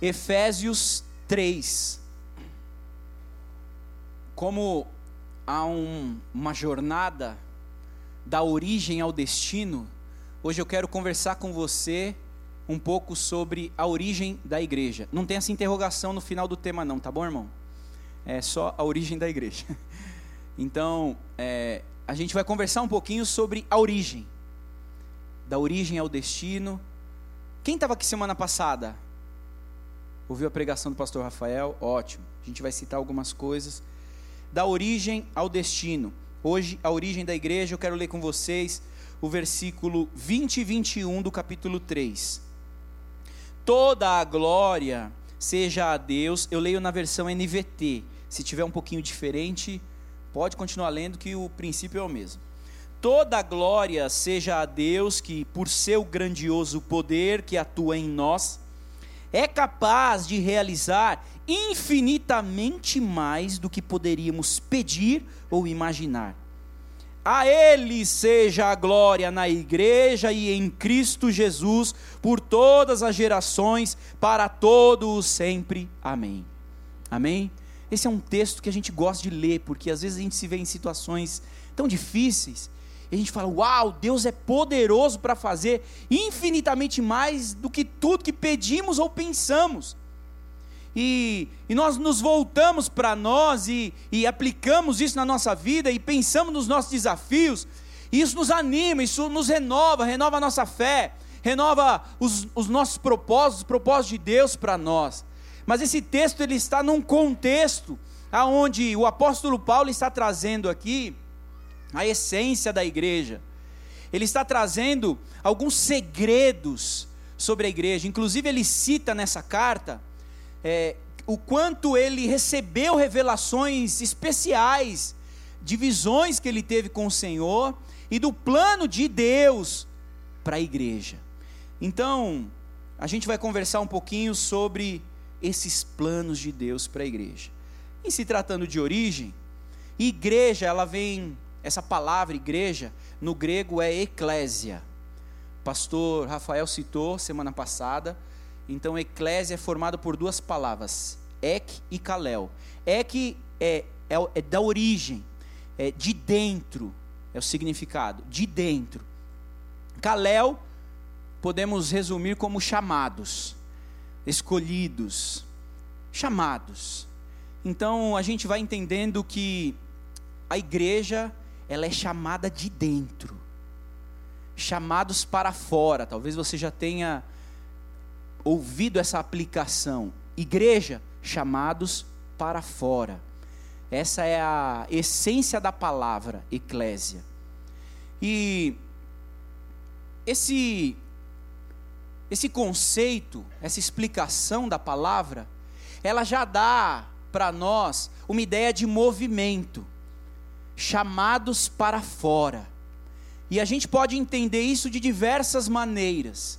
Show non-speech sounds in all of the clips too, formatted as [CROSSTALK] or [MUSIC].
Efésios 3. Como há um, uma jornada da origem ao destino, hoje eu quero conversar com você um pouco sobre a origem da igreja. Não tem essa interrogação no final do tema, não, tá bom, irmão? É só a origem da igreja. [LAUGHS] Então, é, a gente vai conversar um pouquinho sobre a origem. Da origem ao destino. Quem estava aqui semana passada? Ouviu a pregação do pastor Rafael? Ótimo. A gente vai citar algumas coisas. Da origem ao destino. Hoje, a origem da igreja, eu quero ler com vocês o versículo 20 e 21 do capítulo 3. Toda a glória seja a Deus. Eu leio na versão NVT. Se tiver um pouquinho diferente, pode continuar lendo, que o princípio é o mesmo. Toda a glória seja a Deus, que por seu grandioso poder que atua em nós, é capaz de realizar infinitamente mais do que poderíamos pedir ou imaginar. A Ele seja a glória na Igreja e em Cristo Jesus, por todas as gerações, para todos sempre. Amém. Amém? Esse é um texto que a gente gosta de ler, porque às vezes a gente se vê em situações tão difíceis, e a gente fala: Uau, Deus é poderoso para fazer infinitamente mais do que tudo que pedimos ou pensamos. E, e nós nos voltamos para nós e, e aplicamos isso na nossa vida e pensamos nos nossos desafios, e isso nos anima, isso nos renova, renova a nossa fé, renova os, os nossos propósitos, os propósitos de Deus para nós. Mas esse texto ele está num contexto aonde o apóstolo Paulo está trazendo aqui a essência da igreja. Ele está trazendo alguns segredos sobre a igreja. Inclusive ele cita nessa carta é, o quanto ele recebeu revelações especiais de visões que ele teve com o Senhor e do plano de Deus para a igreja. Então, a gente vai conversar um pouquinho sobre esses planos de Deus para a igreja. Em se tratando de origem, igreja, ela vem, essa palavra igreja, no grego é eclésia. Pastor Rafael citou semana passada. Então, eclésia é formado por duas palavras, ek e kalel. Ek é, é, é da origem, é de dentro, é o significado, de dentro. Kalel podemos resumir como chamados escolhidos, chamados. Então a gente vai entendendo que a igreja ela é chamada de dentro, chamados para fora. Talvez você já tenha ouvido essa aplicação. Igreja, chamados para fora. Essa é a essência da palavra eclésia. E esse esse conceito, essa explicação da palavra, ela já dá para nós uma ideia de movimento, chamados para fora. E a gente pode entender isso de diversas maneiras.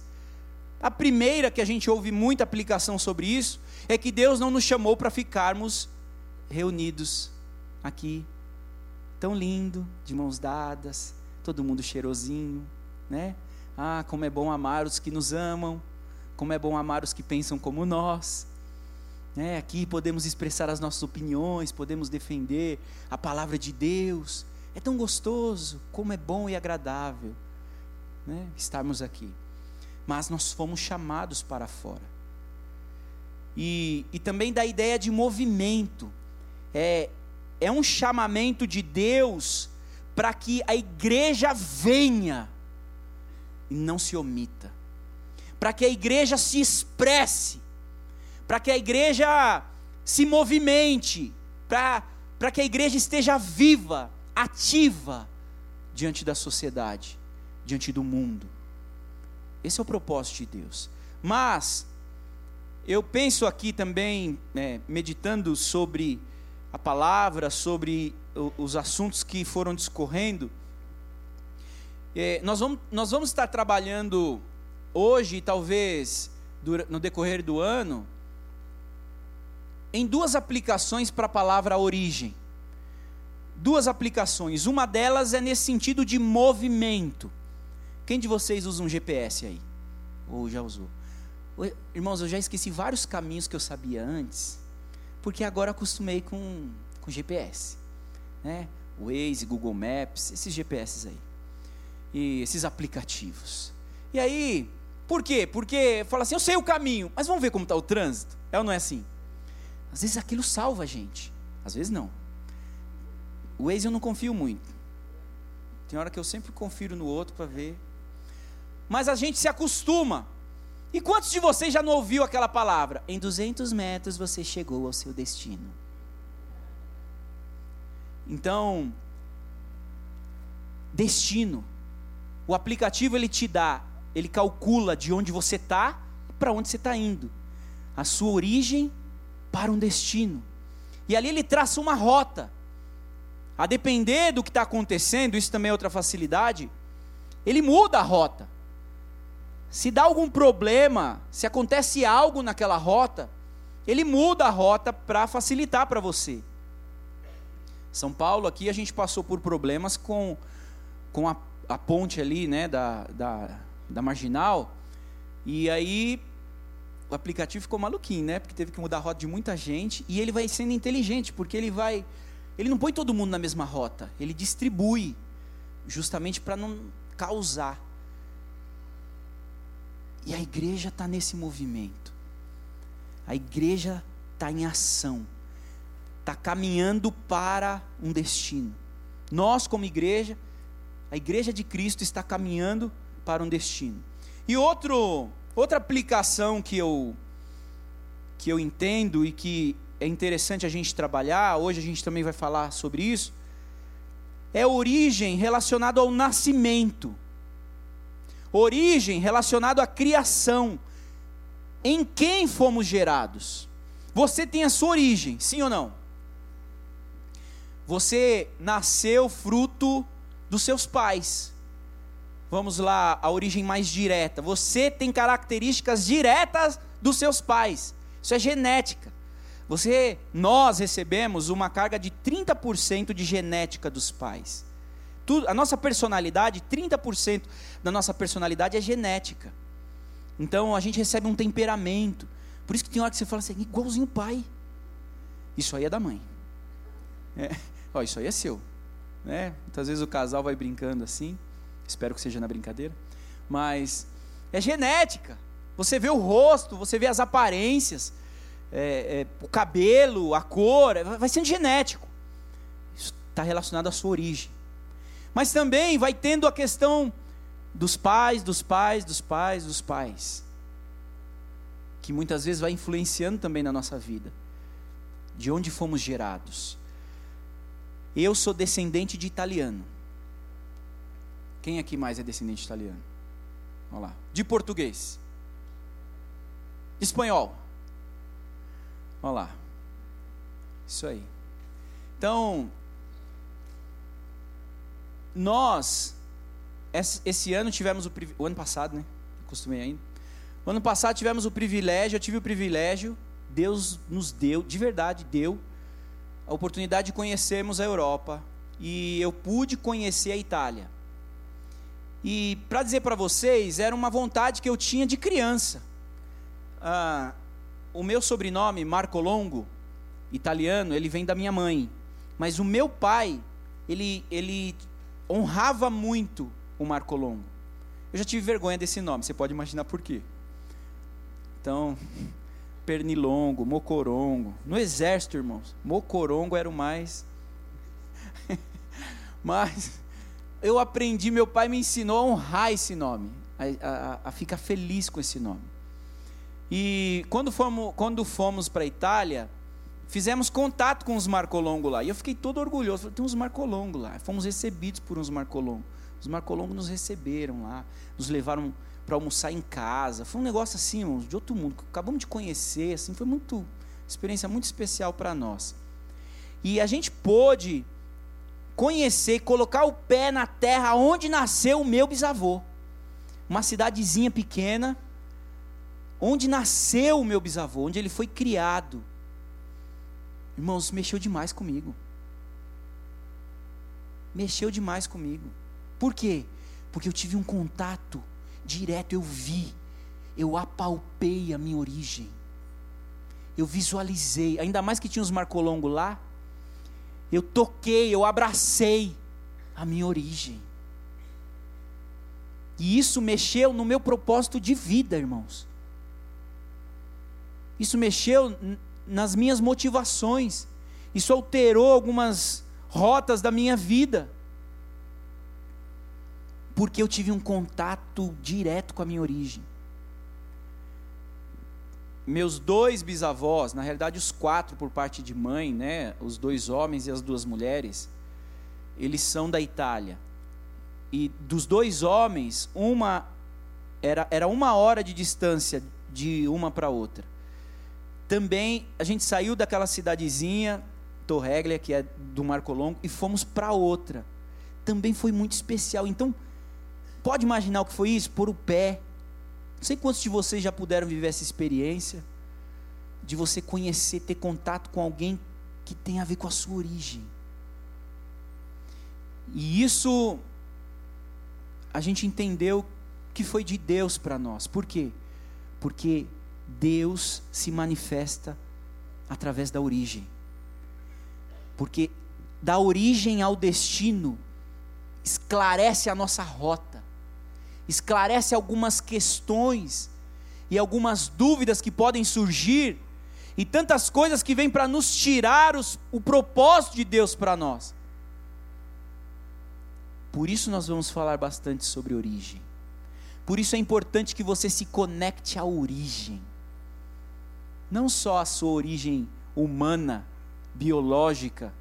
A primeira que a gente ouve muita aplicação sobre isso é que Deus não nos chamou para ficarmos reunidos aqui, tão lindo, de mãos dadas, todo mundo cheirosinho, né? Ah, como é bom amar os que nos amam, como é bom amar os que pensam como nós. É, aqui podemos expressar as nossas opiniões, podemos defender a palavra de Deus. É tão gostoso, como é bom e agradável né, estarmos aqui. Mas nós fomos chamados para fora. E, e também da ideia de movimento. É, é um chamamento de Deus para que a igreja venha e não se omita. Para que a igreja se expresse, para que a igreja se movimente, para que a igreja esteja viva, ativa diante da sociedade, diante do mundo. Esse é o propósito de Deus. Mas, eu penso aqui também, né, meditando sobre a palavra, sobre os assuntos que foram discorrendo, é, nós, vamos, nós vamos estar trabalhando hoje, talvez no decorrer do ano, em duas aplicações para a palavra origem. Duas aplicações. Uma delas é nesse sentido de movimento. Quem de vocês usa um GPS aí? Ou já usou? Irmãos, eu já esqueci vários caminhos que eu sabia antes, porque agora acostumei com, com GPS, né? Waze, Google Maps, esses GPS aí, e esses aplicativos. E aí, por quê? Porque fala assim, eu sei o caminho, mas vamos ver como está o trânsito. É ou não é assim? Às vezes aquilo salva a gente, às vezes não. O Waze eu não confio muito. Tem hora que eu sempre confiro no outro para ver. Mas a gente se acostuma. E quantos de vocês já não ouviu aquela palavra? Em 200 metros você chegou ao seu destino. Então, destino. O aplicativo ele te dá, ele calcula de onde você está e para onde você está indo. A sua origem para um destino. E ali ele traça uma rota. A depender do que está acontecendo, isso também é outra facilidade, ele muda a rota. Se dá algum problema, se acontece algo naquela rota, ele muda a rota para facilitar para você. São Paulo, aqui a gente passou por problemas com, com a, a ponte ali, né, da, da, da marginal, e aí o aplicativo ficou maluquinho, né, porque teve que mudar a rota de muita gente, e ele vai sendo inteligente, porque ele vai, ele não põe todo mundo na mesma rota, ele distribui, justamente para não causar. E a igreja está nesse movimento. A igreja está em ação. Está caminhando para um destino. Nós, como igreja, a igreja de Cristo está caminhando para um destino. E outro, outra aplicação que eu, que eu entendo e que é interessante a gente trabalhar, hoje a gente também vai falar sobre isso, é origem relacionada ao nascimento. Origem relacionado à criação. Em quem fomos gerados? Você tem a sua origem, sim ou não? Você nasceu fruto dos seus pais. Vamos lá, a origem mais direta. Você tem características diretas dos seus pais. Isso é genética. Você, nós recebemos uma carga de 30% de genética dos pais. Tudo, a nossa personalidade, 30% da nossa personalidade é genética. Então a gente recebe um temperamento. Por isso que tem hora que você fala assim, igualzinho o pai. Isso aí é da mãe. É, [LAUGHS] ó, isso aí é seu. Né? Muitas vezes o casal vai brincando assim. Espero que seja na brincadeira. Mas é genética. Você vê o rosto, você vê as aparências, é, é, o cabelo, a cor, vai sendo genético. Isso está relacionado à sua origem. Mas também vai tendo a questão dos pais, dos pais, dos pais, dos pais. Que muitas vezes vai influenciando também na nossa vida. De onde fomos gerados. Eu sou descendente de italiano. Quem aqui mais é descendente de italiano? Olha lá. De português. Espanhol. Olha lá. Isso aí. Então, nós, esse ano tivemos o, o ano passado, né? Acostumei ainda. O ano passado tivemos o privilégio, eu tive o privilégio, Deus nos deu, de verdade deu, a oportunidade de conhecermos a Europa. E eu pude conhecer a Itália. E para dizer para vocês, era uma vontade que eu tinha de criança. Ah, o meu sobrenome, Marco Longo, italiano, ele vem da minha mãe. Mas o meu pai, ele, ele honrava muito o Marco Longo. Eu já tive vergonha desse nome, você pode imaginar por quê. Então, [LAUGHS] Pernilongo, Mocorongo. No exército, irmãos, Mocorongo era o mais. [LAUGHS] Mas eu aprendi, meu pai me ensinou a honrar esse nome, a, a, a ficar feliz com esse nome. E quando fomos, quando fomos para a Itália, Fizemos contato com os Marcolongo lá. E eu fiquei todo orgulhoso. Falei, tem uns Marcolongo lá. Fomos recebidos por uns Marcolongo. Os Marcolongo nos receberam lá. Nos levaram para almoçar em casa. Foi um negócio assim, irmãos, de outro mundo. Acabamos de conhecer, assim, foi muito experiência muito especial para nós. E a gente pôde conhecer, colocar o pé na terra onde nasceu o meu bisavô. Uma cidadezinha pequena, onde nasceu o meu bisavô, onde ele foi criado. Irmãos, mexeu demais comigo. Mexeu demais comigo. Por quê? Porque eu tive um contato direto, eu vi. eu apalpei a minha origem. Eu visualizei, ainda mais que tinha os marcolongos lá. Eu toquei, eu abracei a minha origem. E isso mexeu no meu propósito de vida, irmãos. Isso mexeu nas minhas motivações. Isso alterou algumas rotas da minha vida. Porque eu tive um contato direto com a minha origem. Meus dois bisavós, na realidade os quatro por parte de mãe, né, os dois homens e as duas mulheres, eles são da Itália. E dos dois homens, uma era, era uma hora de distância de uma para outra. Também a gente saiu daquela cidadezinha, Torreglia, que é do Marco Longo, e fomos para outra. Também foi muito especial. Então, pode imaginar o que foi isso? Por o pé. Não sei quantos de vocês já puderam viver essa experiência de você conhecer, ter contato com alguém que tem a ver com a sua origem. E isso a gente entendeu que foi de Deus para nós. Por quê? Porque Deus se manifesta através da origem. Porque da origem ao destino esclarece a nossa rota, esclarece algumas questões e algumas dúvidas que podem surgir e tantas coisas que vêm para nos tirar os, o propósito de Deus para nós. Por isso nós vamos falar bastante sobre origem. Por isso é importante que você se conecte à origem. Não só a sua origem humana, biológica,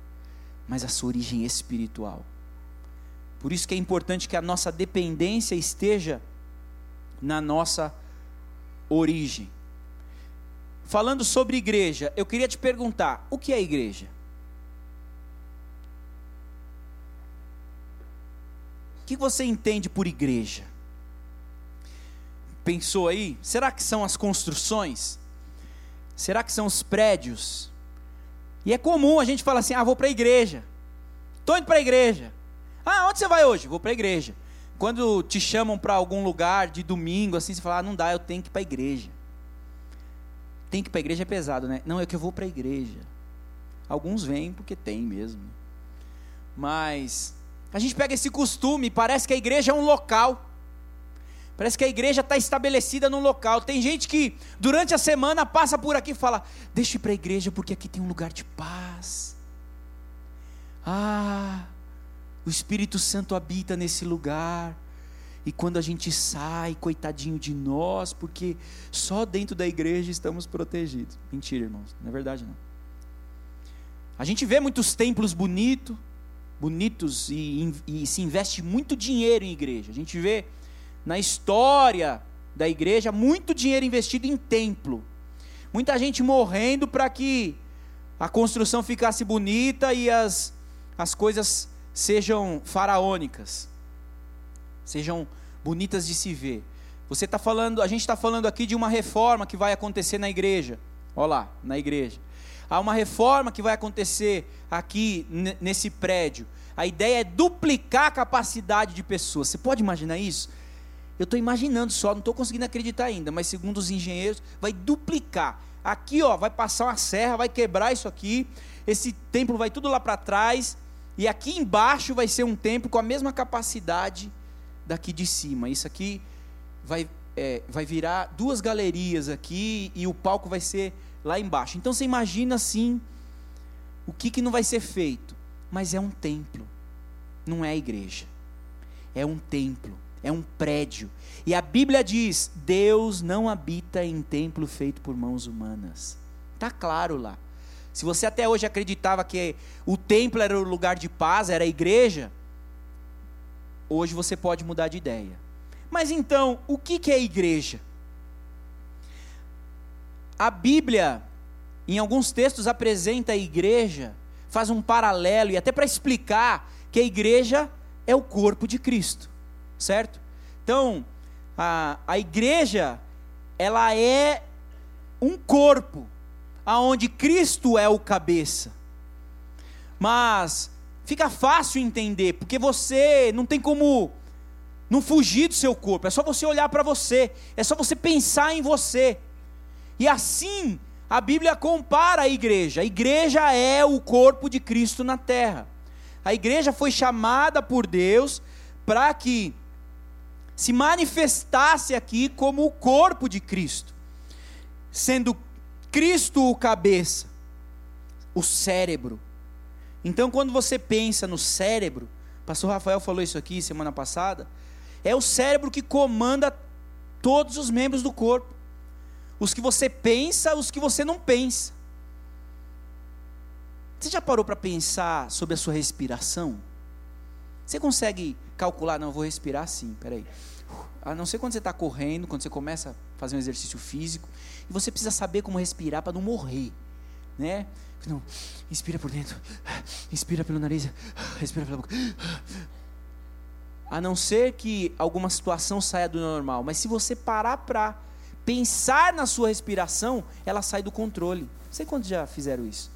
mas a sua origem espiritual. Por isso que é importante que a nossa dependência esteja na nossa origem. Falando sobre igreja, eu queria te perguntar: o que é igreja? O que você entende por igreja? Pensou aí? Será que são as construções? Será que são os prédios? E é comum a gente falar assim: ah, vou para a igreja. Estou indo para a igreja. Ah, onde você vai hoje? Vou para a igreja. Quando te chamam para algum lugar de domingo, assim, você fala: ah, não dá, eu tenho que ir para a igreja. Tem que ir para a igreja é pesado, né? Não, é que eu vou para a igreja. Alguns vêm porque tem mesmo. Mas a gente pega esse costume, parece que a igreja é um local. Parece que a igreja está estabelecida num local. Tem gente que durante a semana passa por aqui e fala: Deixa eu ir para a igreja porque aqui tem um lugar de paz. Ah, o Espírito Santo habita nesse lugar. E quando a gente sai, coitadinho de nós, porque só dentro da igreja estamos protegidos. Mentira, irmãos, não é verdade não. A gente vê muitos templos bonitos, bonitos e, e se investe muito dinheiro em igreja. A gente vê na história da igreja muito dinheiro investido em templo. Muita gente morrendo para que a construção ficasse bonita e as, as coisas sejam faraônicas, sejam bonitas de se ver. Você está falando, a gente está falando aqui de uma reforma que vai acontecer na igreja. Olha lá, na igreja. Há uma reforma que vai acontecer aqui nesse prédio. A ideia é duplicar a capacidade de pessoas. Você pode imaginar isso? Eu estou imaginando só, não estou conseguindo acreditar ainda, mas segundo os engenheiros, vai duplicar. Aqui, ó, vai passar uma serra, vai quebrar isso aqui, esse templo vai tudo lá para trás, e aqui embaixo vai ser um templo com a mesma capacidade daqui de cima. Isso aqui vai, é, vai virar duas galerias aqui, e o palco vai ser lá embaixo. Então você imagina assim, o que, que não vai ser feito? Mas é um templo, não é igreja, é um templo é um prédio. E a Bíblia diz: Deus não habita em templo feito por mãos humanas. Está claro lá. Se você até hoje acreditava que o templo era o lugar de paz, era a igreja, hoje você pode mudar de ideia. Mas então, o que é igreja? A Bíblia, em alguns textos, apresenta a igreja, faz um paralelo, e até para explicar que a igreja é o corpo de Cristo certo? Então, a, a igreja, ela é um corpo, aonde Cristo é o cabeça. Mas fica fácil entender, porque você não tem como não fugir do seu corpo, é só você olhar para você, é só você pensar em você. E assim, a Bíblia compara a igreja. A igreja é o corpo de Cristo na terra. A igreja foi chamada por Deus para que se manifestasse aqui como o corpo de Cristo, sendo Cristo o cabeça, o cérebro. Então, quando você pensa no cérebro, pastor Rafael falou isso aqui semana passada, é o cérebro que comanda todos os membros do corpo. Os que você pensa, os que você não pensa. Você já parou para pensar sobre a sua respiração? Você consegue calcular? Não, vou respirar sim, peraí. A não ser quando você está correndo, quando você começa a fazer um exercício físico, e você precisa saber como respirar para não morrer, né? Não, inspira por dentro, inspira pelo nariz, respira pela boca a não ser que alguma situação saia do normal. Mas se você parar para pensar na sua respiração, ela sai do controle. Não sei quantos já fizeram isso.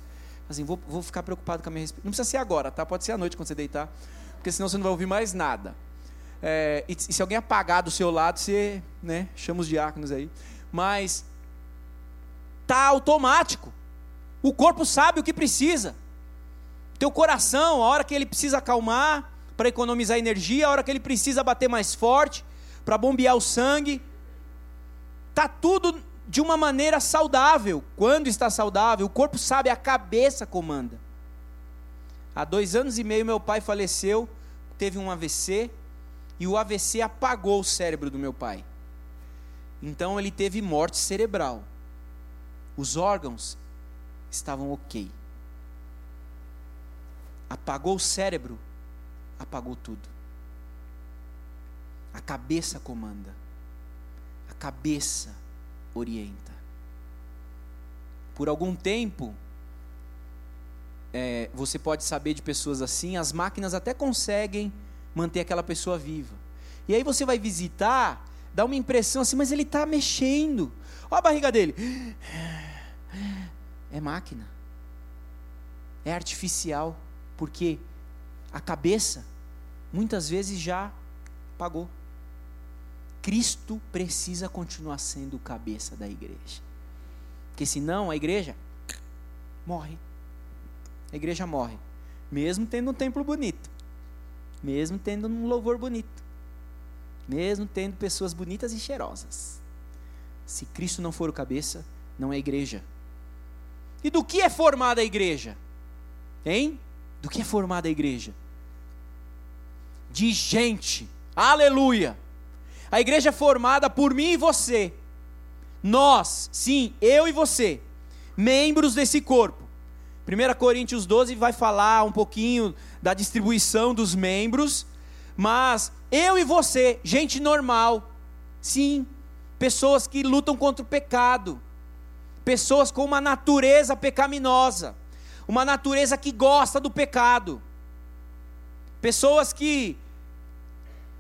Assim, vou, vou ficar preocupado com a minha respiração. Não precisa ser agora, tá? Pode ser à noite quando você deitar, porque senão você não vai ouvir mais nada. É, e, se alguém apagar do seu lado, você né, chama os diáconos aí. Mas tá automático. O corpo sabe o que precisa. Teu coração, a hora que ele precisa acalmar, para economizar energia, a hora que ele precisa bater mais forte, para bombear o sangue. Tá tudo de uma maneira saudável. Quando está saudável, o corpo sabe, a cabeça comanda. Há dois anos e meio meu pai faleceu, teve um AVC e o AVC apagou o cérebro do meu pai. Então ele teve morte cerebral. Os órgãos estavam ok. Apagou o cérebro, apagou tudo. A cabeça comanda. A cabeça orienta. Por algum tempo, é, você pode saber de pessoas assim, as máquinas até conseguem manter aquela pessoa viva. E aí você vai visitar, dá uma impressão assim, mas ele está mexendo. Olha a barriga dele. É máquina. É artificial. Porque a cabeça muitas vezes já pagou. Cristo precisa continuar sendo cabeça da igreja. Porque senão a igreja morre. A igreja morre. Mesmo tendo um templo bonito. Mesmo tendo um louvor bonito. Mesmo tendo pessoas bonitas e cheirosas. Se Cristo não for o cabeça, não é igreja. E do que é formada a igreja? Hein? Do que é formada a igreja? de gente. Aleluia! A igreja é formada por mim e você. Nós, sim, eu e você, membros desse corpo. 1 Coríntios 12 vai falar um pouquinho da distribuição dos membros, mas eu e você, gente normal, sim, pessoas que lutam contra o pecado, pessoas com uma natureza pecaminosa, uma natureza que gosta do pecado Pessoas que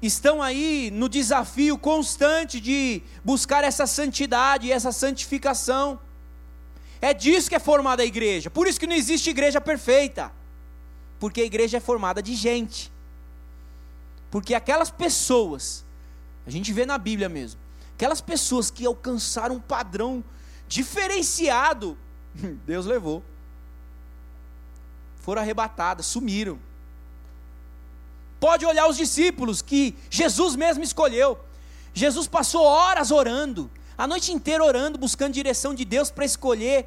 estão aí no desafio constante de buscar essa santidade, essa santificação. É disso que é formada a igreja. Por isso que não existe igreja perfeita. Porque a igreja é formada de gente. Porque aquelas pessoas, a gente vê na Bíblia mesmo, aquelas pessoas que alcançaram um padrão diferenciado, [LAUGHS] Deus levou. Foram arrebatadas, sumiram. Pode olhar os discípulos que Jesus mesmo escolheu. Jesus passou horas orando, a noite inteira orando, buscando direção de Deus para escolher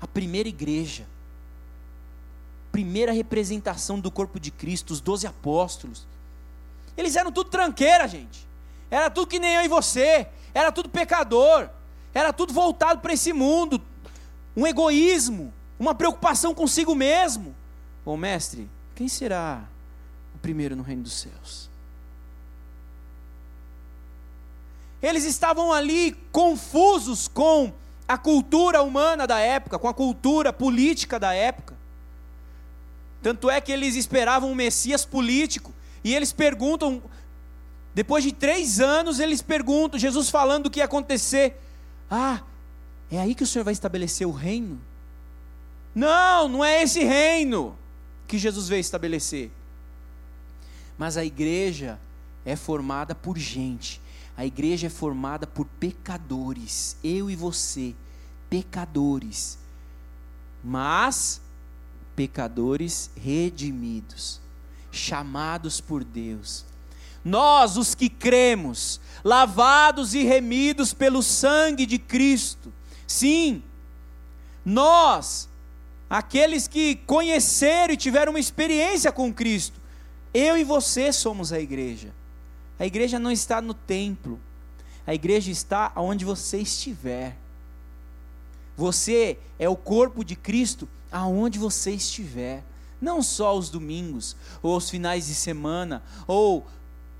a primeira igreja, primeira representação do corpo de Cristo, os doze apóstolos. Eles eram tudo tranqueira, gente. Era tudo que nem eu e você. Era tudo pecador. Era tudo voltado para esse mundo. Um egoísmo, uma preocupação consigo mesmo. Ô mestre, quem será primeiro no reino dos céus. Eles estavam ali confusos com a cultura humana da época, com a cultura política da época. Tanto é que eles esperavam um Messias político, e eles perguntam, depois de três anos, eles perguntam, Jesus falando o que ia acontecer: Ah, é aí que o Senhor vai estabelecer o reino? Não, não é esse reino que Jesus veio estabelecer. Mas a igreja é formada por gente. A igreja é formada por pecadores, eu e você, pecadores. Mas pecadores redimidos, chamados por Deus. Nós, os que cremos, lavados e remidos pelo sangue de Cristo. Sim, nós, aqueles que conheceram e tiveram uma experiência com Cristo, eu e você somos a igreja. A igreja não está no templo, a igreja está onde você estiver. Você é o corpo de Cristo aonde você estiver, não só os domingos, ou os finais de semana, ou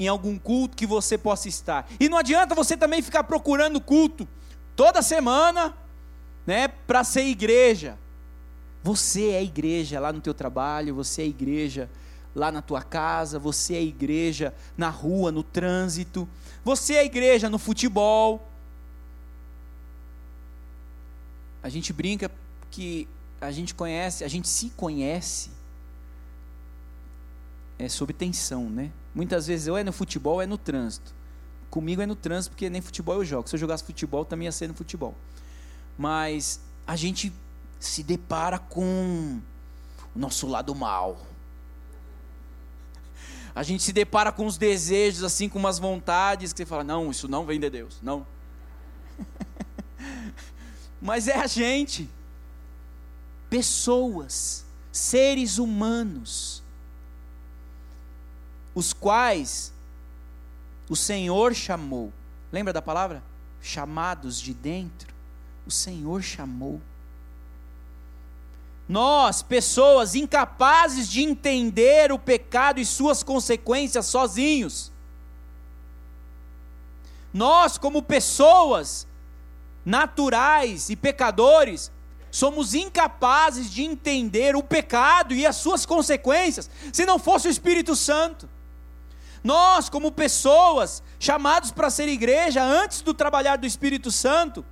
em algum culto que você possa estar. E não adianta você também ficar procurando culto toda semana, né, para ser igreja. Você é igreja lá no teu trabalho, você é igreja lá na tua casa, você é igreja na rua, no trânsito, você é igreja no futebol. A gente brinca que a gente conhece, a gente se conhece é sob tensão, né? Muitas vezes ou é no futebol ou é no trânsito. Comigo é no trânsito porque nem futebol eu jogo. Se eu jogasse futebol também ia ser no futebol. Mas a gente se depara com o nosso lado mal. A gente se depara com os desejos assim, com umas vontades que você fala: "Não, isso não vem de Deus". Não. [LAUGHS] Mas é a gente pessoas, seres humanos, os quais o Senhor chamou. Lembra da palavra? Chamados de dentro. O Senhor chamou. Nós, pessoas incapazes de entender o pecado e suas consequências sozinhos. Nós, como pessoas naturais e pecadores, somos incapazes de entender o pecado e as suas consequências, se não fosse o Espírito Santo. Nós, como pessoas chamados para ser igreja antes do trabalhar do Espírito Santo,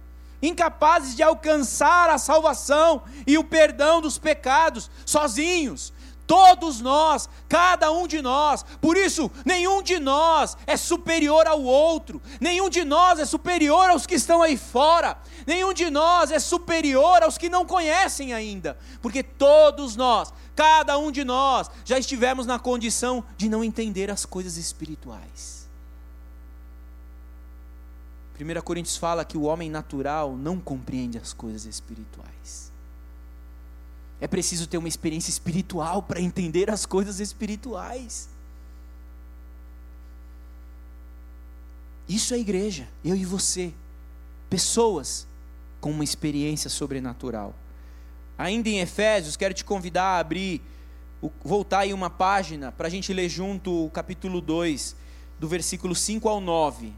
incapazes de alcançar a salvação e o perdão dos pecados sozinhos, Todos nós, cada um de nós. Por isso, nenhum de nós é superior ao outro. Nenhum de nós é superior aos que estão aí fora. Nenhum de nós é superior aos que não conhecem ainda. Porque todos nós, cada um de nós, já estivemos na condição de não entender as coisas espirituais. 1 Coríntios fala que o homem natural não compreende as coisas espirituais. É preciso ter uma experiência espiritual para entender as coisas espirituais. Isso é igreja, eu e você. Pessoas com uma experiência sobrenatural. Ainda em Efésios, quero te convidar a abrir, voltar aí uma página para a gente ler junto o capítulo 2, do versículo 5 ao 9.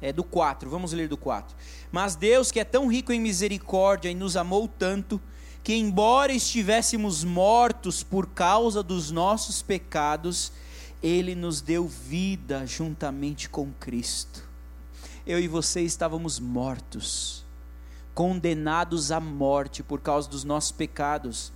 é, do 4, vamos ler do 4. Mas Deus, que é tão rico em misericórdia e nos amou tanto, que embora estivéssemos mortos por causa dos nossos pecados, Ele nos deu vida juntamente com Cristo. Eu e você estávamos mortos, condenados à morte por causa dos nossos pecados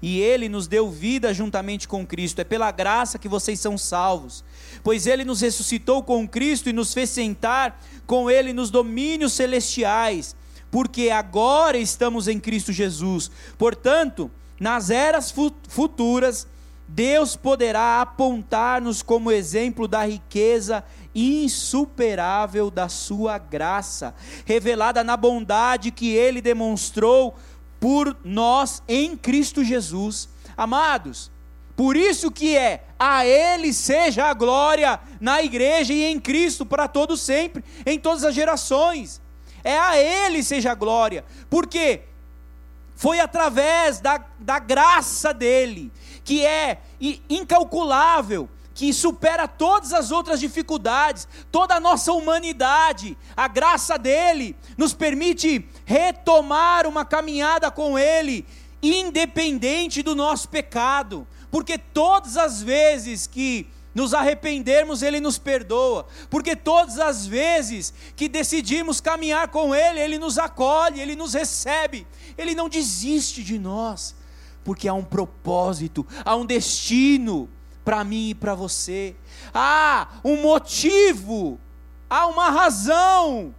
e ele nos deu vida juntamente com Cristo. É pela graça que vocês são salvos, pois ele nos ressuscitou com Cristo e nos fez sentar com ele nos domínios celestiais, porque agora estamos em Cristo Jesus. Portanto, nas eras futuras, Deus poderá apontar-nos como exemplo da riqueza insuperável da sua graça, revelada na bondade que ele demonstrou por nós em Cristo Jesus. Amados, por isso que é a Ele seja a glória na igreja e em Cristo para todos sempre, em todas as gerações. É a Ele seja a glória, porque foi através da, da graça dele, que é incalculável, que supera todas as outras dificuldades, toda a nossa humanidade. A graça dele nos permite retomar uma caminhada com ele, independente do nosso pecado, porque todas as vezes que nos arrependermos, Ele nos perdoa, porque todas as vezes que decidimos caminhar com Ele, Ele nos acolhe, Ele nos recebe, Ele não desiste de nós, porque há um propósito, há um destino para mim e para você, há um motivo, há uma razão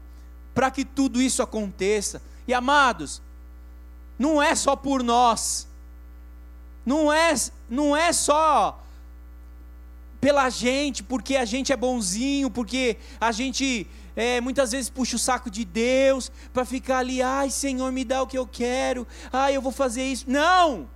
para que tudo isso aconteça. E amados, não é só por nós, não é, não é só pela gente, porque a gente é bonzinho, porque a gente é, muitas vezes puxa o saco de Deus para ficar ali, ai Senhor, me dá o que eu quero, ai eu vou fazer isso. Não!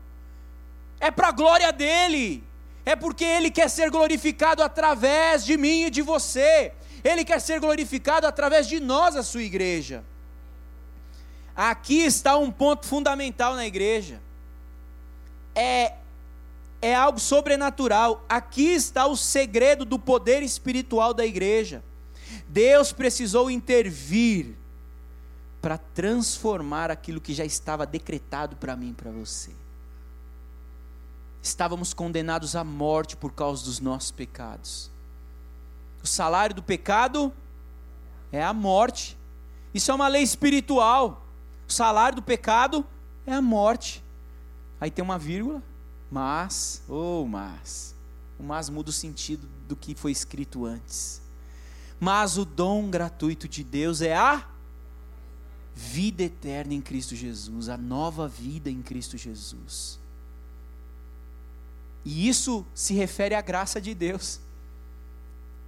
É para a glória dele, é porque ele quer ser glorificado através de mim e de você, ele quer ser glorificado através de nós, a sua igreja. Aqui está um ponto fundamental na igreja. É é algo sobrenatural. Aqui está o segredo do poder espiritual da igreja. Deus precisou intervir para transformar aquilo que já estava decretado para mim e para você. Estávamos condenados à morte por causa dos nossos pecados. O salário do pecado é a morte. Isso é uma lei espiritual. O salário do pecado é a morte. Aí tem uma vírgula, mas, ou oh, mas, o mas muda o sentido do que foi escrito antes. Mas o dom gratuito de Deus é a vida eterna em Cristo Jesus, a nova vida em Cristo Jesus. E isso se refere à graça de Deus.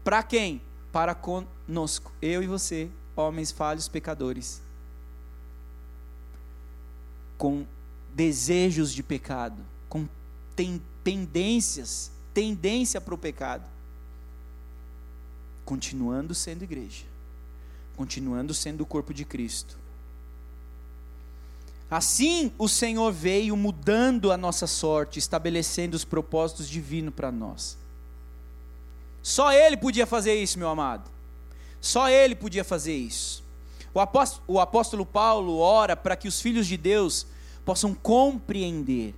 Para quem? Para conosco, eu e você, homens falhos pecadores com desejos de pecado, com ten, tendências, tendência para o pecado, continuando sendo igreja, continuando sendo o corpo de Cristo. Assim o Senhor veio mudando a nossa sorte, estabelecendo os propósitos divinos para nós. Só Ele podia fazer isso, meu amado. Só Ele podia fazer isso. O apóstolo, o apóstolo Paulo ora para que os filhos de Deus possam compreender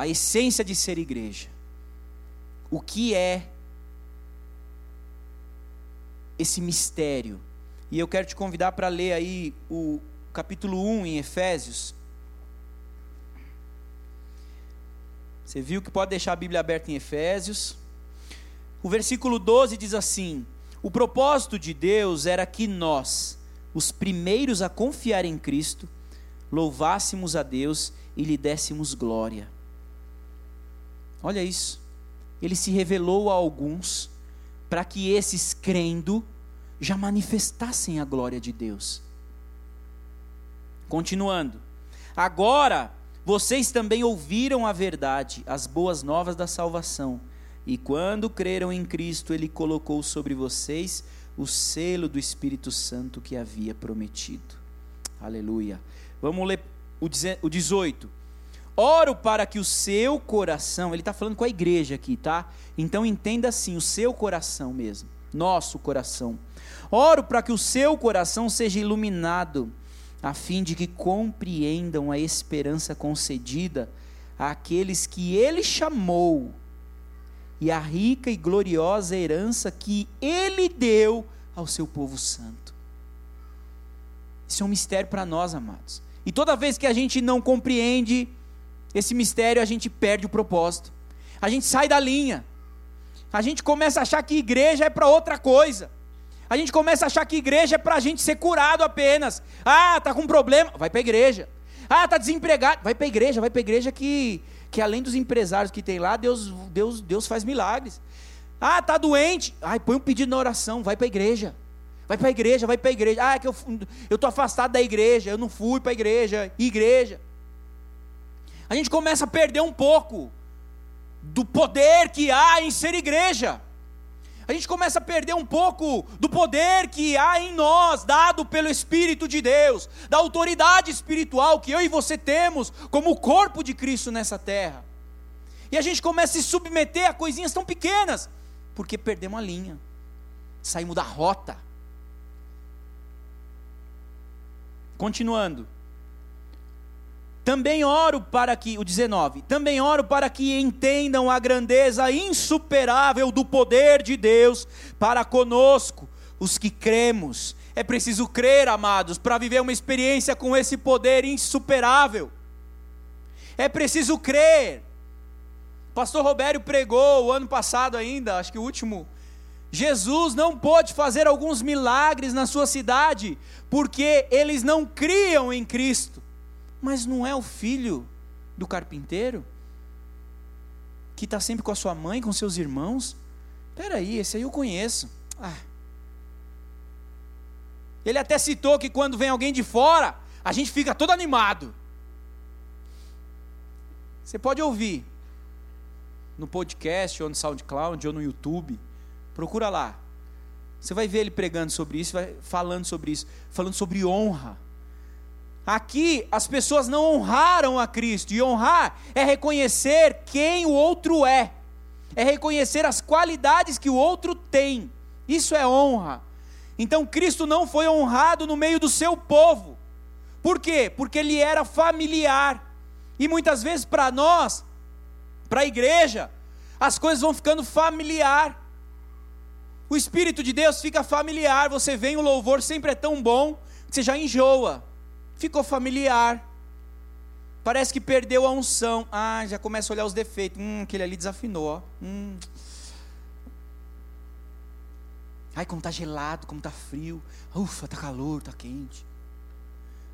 a essência de ser igreja. O que é esse mistério? E eu quero te convidar para ler aí o capítulo 1 em Efésios. Você viu que pode deixar a Bíblia aberta em Efésios. O versículo 12 diz assim: o propósito de Deus era que nós, os primeiros a confiar em Cristo, louvássemos a Deus e lhe dessemos glória. Olha isso. Ele se revelou a alguns para que esses crendo já manifestassem a glória de Deus. Continuando. Agora, vocês também ouviram a verdade, as boas novas da salvação e quando creram em Cristo, Ele colocou sobre vocês o selo do Espírito Santo que havia prometido. Aleluia. Vamos ler o 18. Oro para que o seu coração, ele está falando com a igreja aqui, tá? Então entenda assim: o seu coração mesmo, nosso coração. Oro para que o seu coração seja iluminado, a fim de que compreendam a esperança concedida àqueles que ele chamou e a rica e gloriosa herança que ele deu ao seu povo santo. Isso é um mistério para nós, amados. E toda vez que a gente não compreende esse mistério, a gente perde o propósito. A gente sai da linha. A gente começa a achar que igreja é para outra coisa. A gente começa a achar que igreja é para a gente ser curado apenas. Ah, tá com problema, vai para a igreja. Ah, tá desempregado, vai para a igreja, vai para a igreja que que além dos empresários que tem lá, Deus, Deus, Deus faz milagres. Ah, tá doente. Ai, põe um pedido na oração, vai para a igreja. Vai para a igreja, vai para a igreja. Ah, é que eu eu tô afastado da igreja, eu não fui para a igreja. Igreja. A gente começa a perder um pouco do poder que há em ser igreja a gente começa a perder um pouco do poder que há em nós, dado pelo Espírito de Deus, da autoridade espiritual que eu e você temos como corpo de Cristo nessa terra. E a gente começa a se submeter a coisinhas tão pequenas, porque perdemos a linha, saímos da rota. Continuando. Também oro para que, o 19, também oro para que entendam a grandeza insuperável do poder de Deus para conosco, os que cremos. É preciso crer, amados, para viver uma experiência com esse poder insuperável. É preciso crer. Pastor Robério pregou o ano passado ainda, acho que o último. Jesus não pôde fazer alguns milagres na sua cidade, porque eles não criam em Cristo. Mas não é o filho do carpinteiro? Que está sempre com a sua mãe, com seus irmãos? Espera aí, esse aí eu conheço. Ah. Ele até citou que quando vem alguém de fora, a gente fica todo animado. Você pode ouvir no podcast, ou no SoundCloud, ou no YouTube. Procura lá. Você vai ver ele pregando sobre isso, vai falando sobre isso, falando sobre honra. Aqui as pessoas não honraram a Cristo, e honrar é reconhecer quem o outro é, é reconhecer as qualidades que o outro tem. Isso é honra. Então Cristo não foi honrado no meio do seu povo. Por quê? Porque ele era familiar. E muitas vezes para nós, para a igreja, as coisas vão ficando familiar. O Espírito de Deus fica familiar. Você vem, o louvor sempre é tão bom que você já enjoa ficou familiar. Parece que perdeu a unção. Ah, já começa a olhar os defeitos. Hum, aquele ali desafinou. Ó. Hum. Ai, como está gelado, como está frio. Ufa, está calor, está quente.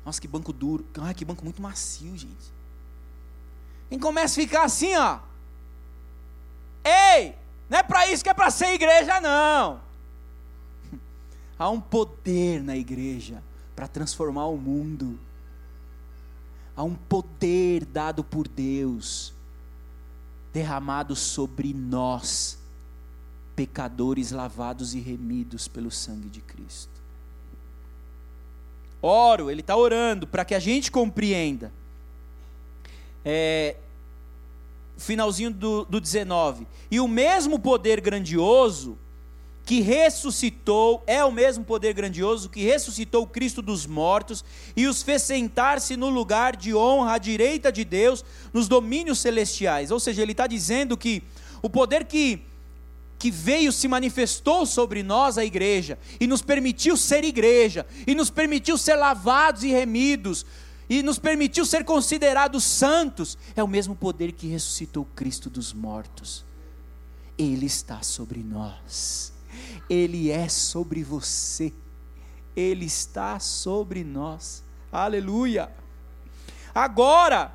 Nossa, que banco duro. Ai, que banco muito macio, gente. Quem começa a ficar assim, ó. Ei, não é para isso que é para ser igreja, não. [LAUGHS] Há um poder na igreja para transformar o mundo. Há um poder dado por Deus, derramado sobre nós, pecadores lavados e remidos pelo sangue de Cristo. Oro, ele está orando para que a gente compreenda. É, finalzinho do, do 19. E o mesmo poder grandioso que ressuscitou, é o mesmo poder grandioso que ressuscitou Cristo dos mortos e os fez sentar-se no lugar de honra à direita de Deus nos domínios celestiais. Ou seja, ele está dizendo que o poder que, que veio se manifestou sobre nós, a igreja, e nos permitiu ser igreja, e nos permitiu ser lavados e remidos, e nos permitiu ser considerados santos, é o mesmo poder que ressuscitou Cristo dos mortos. Ele está sobre nós. Ele é sobre você, Ele está sobre nós. Aleluia! Agora,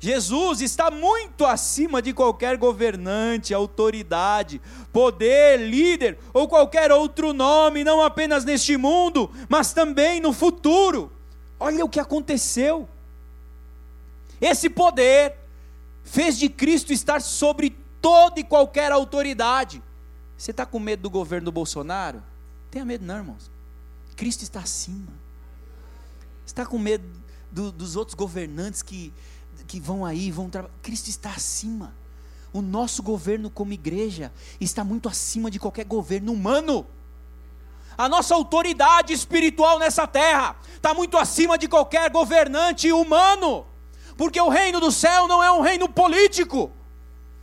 Jesus está muito acima de qualquer governante, autoridade, poder, líder ou qualquer outro nome, não apenas neste mundo, mas também no futuro. Olha o que aconteceu. Esse poder fez de Cristo estar sobre toda e qualquer autoridade. Você está com medo do governo do Bolsonaro? Tenha medo, não, irmãos. Cristo está acima. Está com medo do, dos outros governantes que, que vão aí, vão trabalhar. Cristo está acima. O nosso governo, como igreja, está muito acima de qualquer governo humano. A nossa autoridade espiritual nessa terra está muito acima de qualquer governante humano, porque o reino do céu não é um reino político,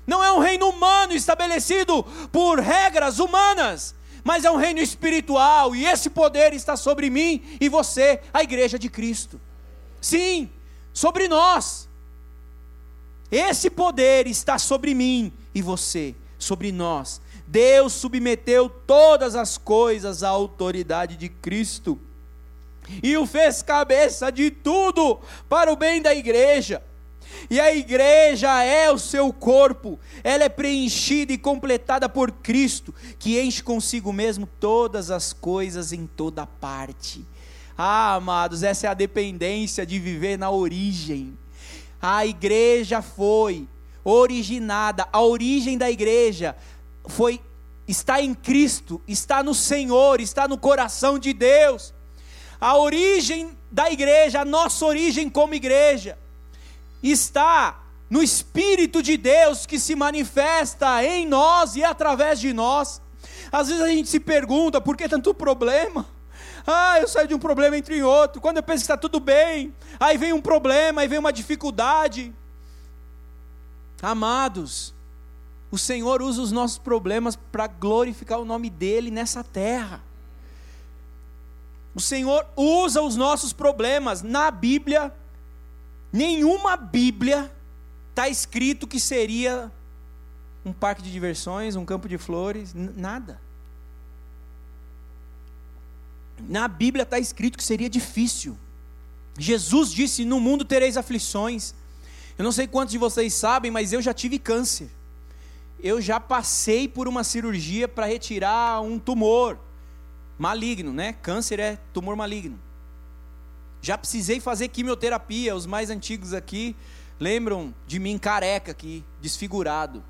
não é um reino humano estabelecido por regras humanas, mas é um reino espiritual, e esse poder está sobre mim e você, a igreja de Cristo. Sim, sobre nós. Esse poder está sobre mim e você, sobre nós. Deus submeteu todas as coisas à autoridade de Cristo e o fez cabeça de tudo para o bem da igreja. E a igreja é o seu corpo, ela é preenchida e completada por Cristo, que enche consigo mesmo todas as coisas em toda parte. Ah, amados, essa é a dependência de viver na origem. A igreja foi originada, a origem da igreja foi está em Cristo, está no Senhor, está no coração de Deus. A origem da igreja, a nossa origem como igreja, está no Espírito de Deus que se manifesta em nós e através de nós. Às vezes a gente se pergunta por que tanto problema, Ah, eu saio de um problema entre em outro. Quando eu penso que está tudo bem, aí vem um problema, aí vem uma dificuldade. Amados, o Senhor usa os nossos problemas para glorificar o nome dEle nessa terra. O Senhor usa os nossos problemas. Na Bíblia, nenhuma Bíblia está escrito que seria um parque de diversões, um campo de flores, nada. Na Bíblia está escrito que seria difícil. Jesus disse: No mundo tereis aflições. Eu não sei quantos de vocês sabem, mas eu já tive câncer. Eu já passei por uma cirurgia para retirar um tumor maligno, né? Câncer é tumor maligno. Já precisei fazer quimioterapia. Os mais antigos aqui lembram de mim careca aqui, desfigurado.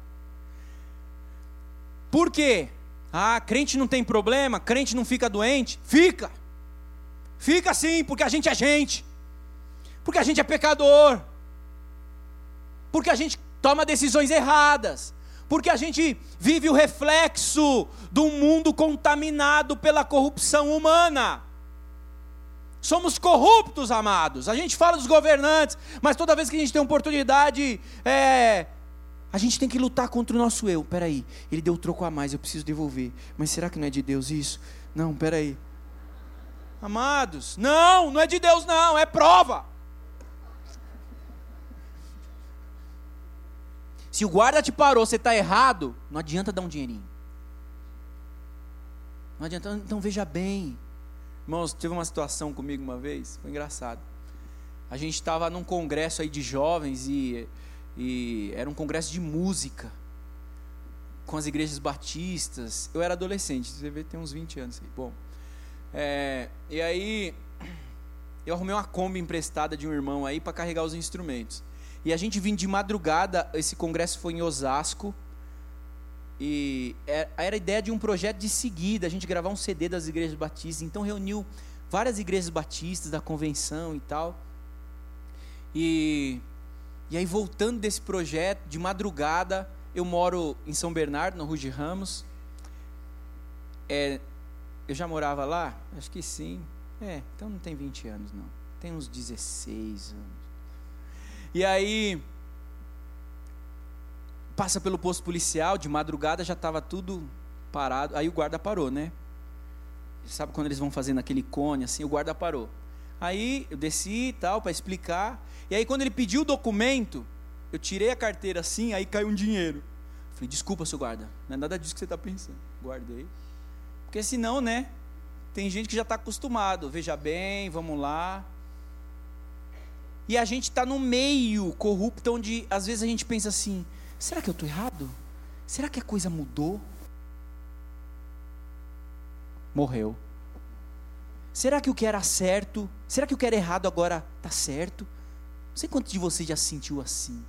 Por quê? Ah, crente não tem problema, crente não fica doente? Fica. Fica sim, porque a gente é gente. Porque a gente é pecador. Porque a gente toma decisões erradas. Porque a gente vive o reflexo um mundo contaminado pela corrupção humana. Somos corruptos, amados. A gente fala dos governantes, mas toda vez que a gente tem oportunidade, é, a gente tem que lutar contra o nosso eu. Peraí, ele deu troco a mais, eu preciso devolver. Mas será que não é de Deus isso? Não, peraí. Amados, não, não é de Deus, não, é prova. Se o guarda te parou, você está errado, não adianta dar um dinheirinho. Não adianta, então veja bem. Irmãos, teve uma situação comigo uma vez, foi engraçado. A gente estava num congresso aí de jovens e e era um congresso de música com as igrejas batistas. Eu era adolescente, você vê, tem uns 20 anos aí. Bom, é, e aí eu arrumei uma Kombi emprestada de um irmão aí para carregar os instrumentos. E a gente vinha de madrugada, esse congresso foi em Osasco. E é, era a ideia de um projeto de seguida, a gente gravar um CD das igrejas batistas. Então reuniu várias igrejas batistas da convenção e tal. E e aí, voltando desse projeto, de madrugada, eu moro em São Bernardo, no Rua de Ramos. É, eu já morava lá? Acho que sim. É, então não tem 20 anos, não. Tem uns 16 anos. E aí, passa pelo posto policial, de madrugada já estava tudo parado. Aí o guarda parou, né? Sabe quando eles vão fazendo aquele cone assim? O guarda parou. Aí eu desci e tal, para explicar. E aí, quando ele pediu o documento, eu tirei a carteira assim, aí caiu um dinheiro. falei, desculpa, seu guarda, não é nada disso que você está pensando. Guardei. Porque senão, né? Tem gente que já está acostumado. Veja bem, vamos lá. E a gente está no meio corrupto, onde às vezes a gente pensa assim: será que eu estou errado? Será que a coisa mudou? Morreu. Será que o que era certo, será que o que era errado agora está certo? Não sei quantos de vocês já se sentiu assim,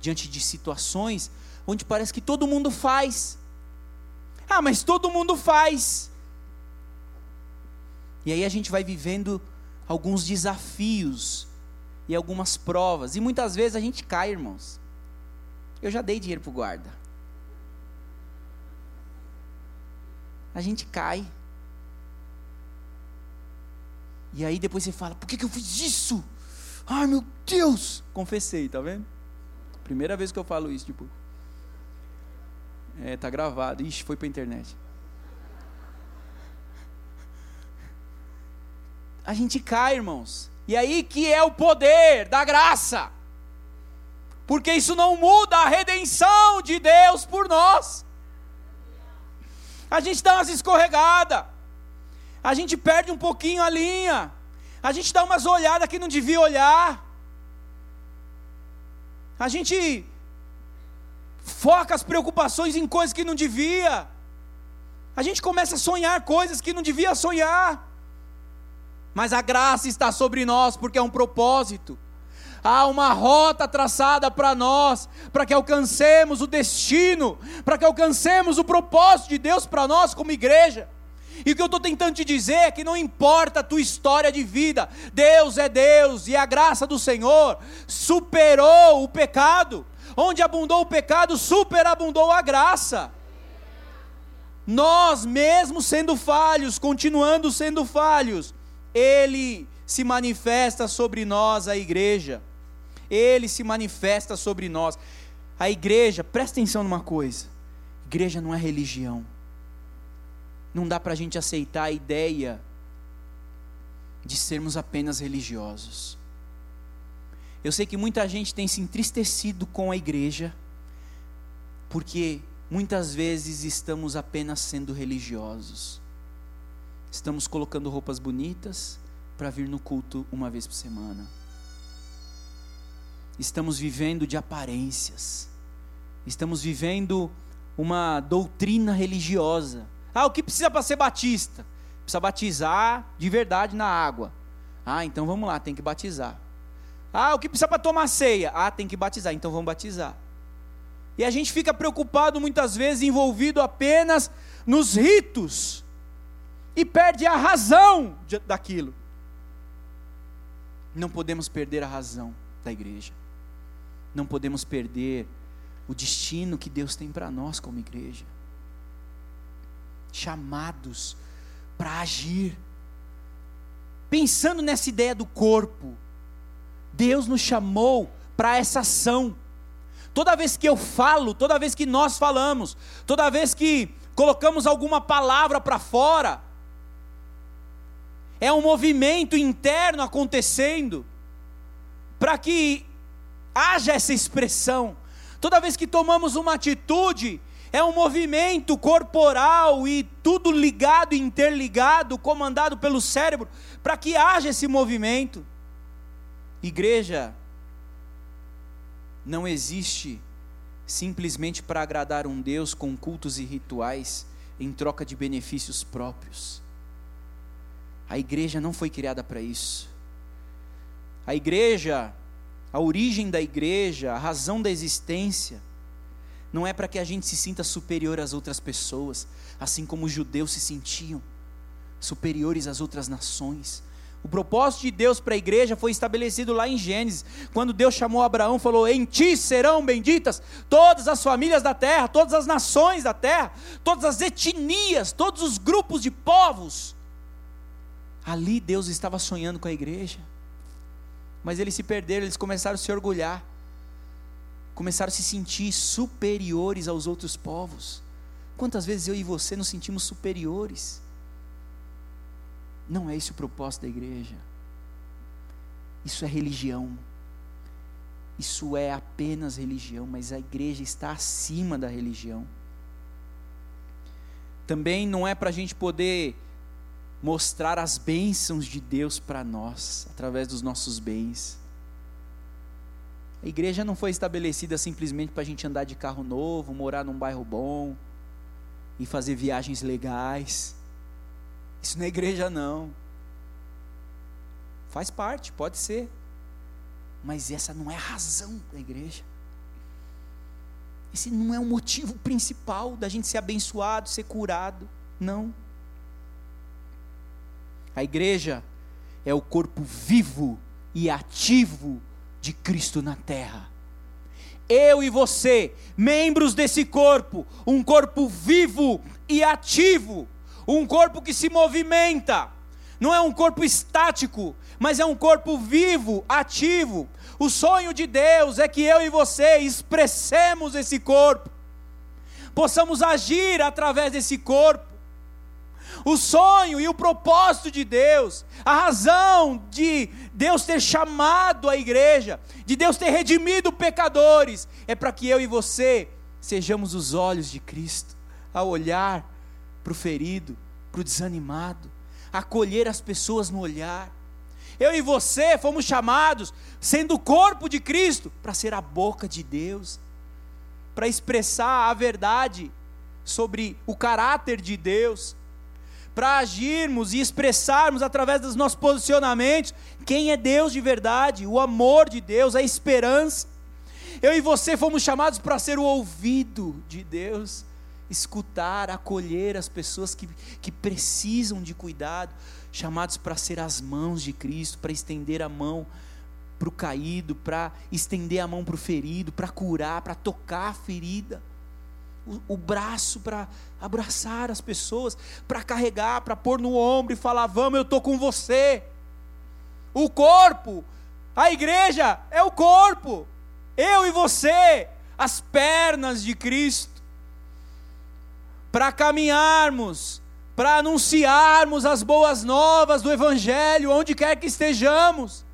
diante de situações onde parece que todo mundo faz. Ah, mas todo mundo faz. E aí a gente vai vivendo alguns desafios e algumas provas. E muitas vezes a gente cai, irmãos. Eu já dei dinheiro para o guarda. A gente cai. E aí depois você fala: por que, que eu fiz isso? Ai meu Deus! Confessei, tá vendo? Primeira vez que eu falo isso, tipo. É, tá gravado. Ixi, foi pra internet. A gente cai, irmãos. E aí que é o poder da graça. Porque isso não muda a redenção de Deus por nós. A gente dá umas escorregadas. A gente perde um pouquinho a linha. A gente dá umas olhadas que não devia olhar. A gente foca as preocupações em coisas que não devia. A gente começa a sonhar coisas que não devia sonhar. Mas a graça está sobre nós porque é um propósito. Há uma rota traçada para nós, para que alcancemos o destino, para que alcancemos o propósito de Deus para nós como igreja. E o que eu estou tentando te dizer é que não importa a tua história de vida, Deus é Deus e a graça do Senhor superou o pecado. Onde abundou o pecado, superabundou a graça. nós mesmos sendo falhos, continuando sendo falhos, Ele se manifesta sobre nós, a igreja. Ele se manifesta sobre nós. A igreja, presta atenção numa coisa: igreja não é religião. Não dá para a gente aceitar a ideia de sermos apenas religiosos. Eu sei que muita gente tem se entristecido com a igreja, porque muitas vezes estamos apenas sendo religiosos. Estamos colocando roupas bonitas para vir no culto uma vez por semana. Estamos vivendo de aparências. Estamos vivendo uma doutrina religiosa. Ah, o que precisa para ser batista? Precisa batizar de verdade na água. Ah, então vamos lá, tem que batizar. Ah, o que precisa para tomar ceia? Ah, tem que batizar, então vamos batizar. E a gente fica preocupado muitas vezes, envolvido apenas nos ritos, e perde a razão daquilo. Não podemos perder a razão da igreja, não podemos perder o destino que Deus tem para nós como igreja. Chamados para agir. Pensando nessa ideia do corpo, Deus nos chamou para essa ação. Toda vez que eu falo, toda vez que nós falamos, toda vez que colocamos alguma palavra para fora, é um movimento interno acontecendo para que haja essa expressão. Toda vez que tomamos uma atitude, é um movimento corporal e tudo ligado, interligado, comandado pelo cérebro, para que haja esse movimento. Igreja não existe simplesmente para agradar um Deus com cultos e rituais em troca de benefícios próprios. A igreja não foi criada para isso. A igreja, a origem da igreja, a razão da existência, não é para que a gente se sinta superior às outras pessoas, assim como os judeus se sentiam superiores às outras nações. O propósito de Deus para a igreja foi estabelecido lá em Gênesis, quando Deus chamou Abraão, falou: "Em ti serão benditas todas as famílias da terra, todas as nações da terra, todas as etnias, todos os grupos de povos". Ali Deus estava sonhando com a igreja. Mas eles se perderam, eles começaram a se orgulhar começaram a se sentir superiores aos outros povos. Quantas vezes eu e você nos sentimos superiores? Não é esse o propósito da igreja. Isso é religião. Isso é apenas religião, mas a igreja está acima da religião. Também não é para a gente poder mostrar as bênçãos de Deus para nós, através dos nossos bens. A igreja não foi estabelecida simplesmente para a gente andar de carro novo, morar num bairro bom e fazer viagens legais. Isso não é igreja, não. Faz parte, pode ser. Mas essa não é a razão da igreja. Esse não é o motivo principal da gente ser abençoado, ser curado. Não. A igreja é o corpo vivo e ativo de Cristo na terra. Eu e você, membros desse corpo, um corpo vivo e ativo, um corpo que se movimenta, não é um corpo estático, mas é um corpo vivo, ativo. O sonho de Deus é que eu e você expressemos esse corpo, possamos agir através desse corpo o sonho e o propósito de Deus, a razão de Deus ter chamado a igreja, de Deus ter redimido pecadores, é para que eu e você sejamos os olhos de Cristo, a olhar para o ferido, para o desanimado, acolher as pessoas no olhar. Eu e você fomos chamados, sendo o corpo de Cristo, para ser a boca de Deus, para expressar a verdade sobre o caráter de Deus para agirmos e expressarmos através dos nossos posicionamentos quem é Deus de verdade, o amor de Deus, a esperança. Eu e você fomos chamados para ser o ouvido de Deus, escutar, acolher as pessoas que, que precisam de cuidado, chamados para ser as mãos de Cristo, para estender a mão para o caído, para estender a mão para o ferido, para curar, para tocar a ferida. O, o braço para abraçar as pessoas, para carregar, para pôr no ombro e falar: Vamos, eu estou com você. O corpo, a igreja é o corpo, eu e você, as pernas de Cristo, para caminharmos, para anunciarmos as boas novas do Evangelho, onde quer que estejamos.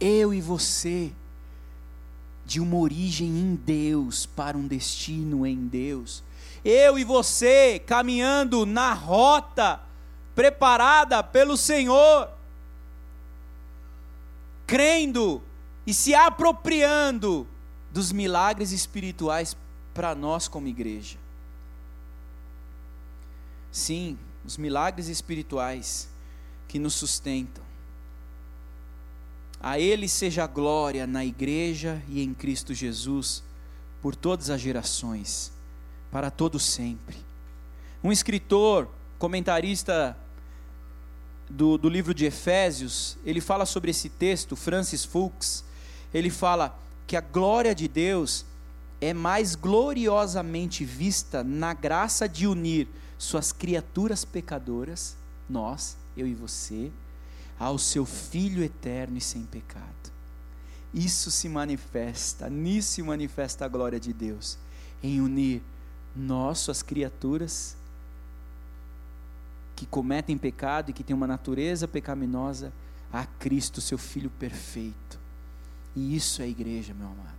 Eu e você, de uma origem em Deus para um destino em Deus. Eu e você caminhando na rota preparada pelo Senhor, crendo e se apropriando dos milagres espirituais para nós como igreja. Sim, os milagres espirituais que nos sustentam a Ele seja a glória na igreja e em Cristo Jesus, por todas as gerações, para todo sempre. Um escritor, comentarista do, do livro de Efésios, ele fala sobre esse texto, Francis Fuchs, ele fala que a glória de Deus é mais gloriosamente vista na graça de unir suas criaturas pecadoras, nós, eu e você, ao seu Filho eterno e sem pecado. Isso se manifesta, nisso se manifesta a glória de Deus, em unir nós, suas criaturas, que cometem pecado e que têm uma natureza pecaminosa, a Cristo, seu Filho perfeito. E isso é igreja, meu amado.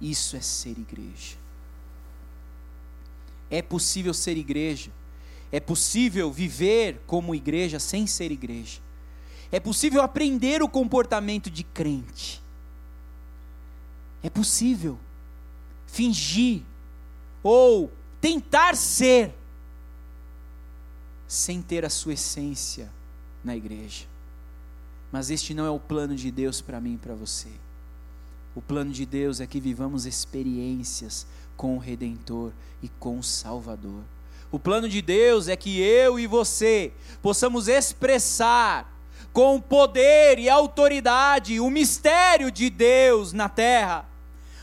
Isso é ser igreja. É possível ser igreja. É possível viver como igreja sem ser igreja. É possível aprender o comportamento de crente. É possível fingir ou tentar ser sem ter a sua essência na igreja. Mas este não é o plano de Deus para mim e para você. O plano de Deus é que vivamos experiências com o Redentor e com o Salvador. O plano de Deus é que eu e você possamos expressar com poder e autoridade o mistério de Deus na terra.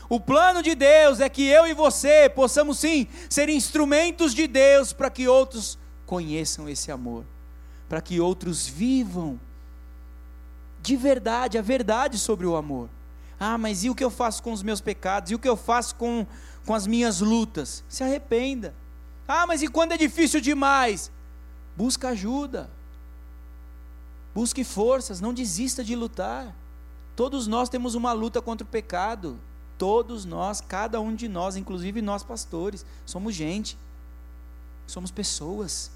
O plano de Deus é que eu e você possamos sim ser instrumentos de Deus para que outros conheçam esse amor, para que outros vivam de verdade a verdade sobre o amor. Ah, mas e o que eu faço com os meus pecados? E o que eu faço com, com as minhas lutas? Se arrependa. Ah, mas e quando é difícil demais? Busca ajuda. Busque forças, não desista de lutar. Todos nós temos uma luta contra o pecado. Todos nós, cada um de nós, inclusive nós pastores, somos gente. Somos pessoas.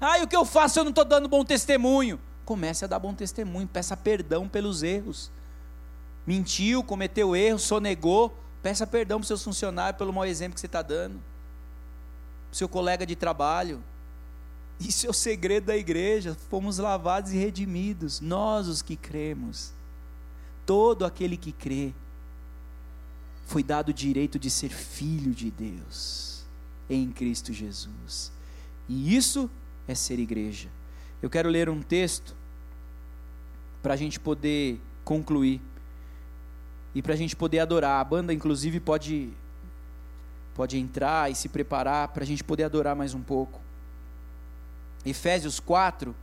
Ah, e o que eu faço eu não estou dando bom testemunho? Comece a dar bom testemunho, peça perdão pelos erros. Mentiu, cometeu erro, sonegou, peça perdão para os seus funcionários pelo mau exemplo que você está dando. Para o seu colega de trabalho, isso é o segredo da igreja. Fomos lavados e redimidos, nós os que cremos. Todo aquele que crê foi dado o direito de ser filho de Deus em Cristo Jesus. E isso é ser igreja. Eu quero ler um texto para a gente poder concluir e para a gente poder adorar. A banda, inclusive, pode pode entrar e se preparar para a gente poder adorar mais um pouco. Efésios 4,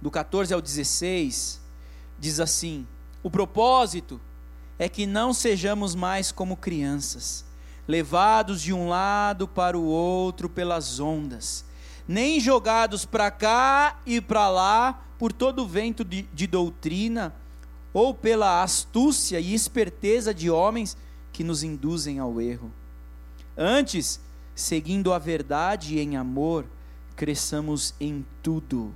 do 14 ao 16, diz assim: O propósito é que não sejamos mais como crianças, levados de um lado para o outro pelas ondas, nem jogados para cá e para lá por todo vento de, de doutrina, ou pela astúcia e esperteza de homens que nos induzem ao erro. Antes, seguindo a verdade em amor, cresçamos em tudo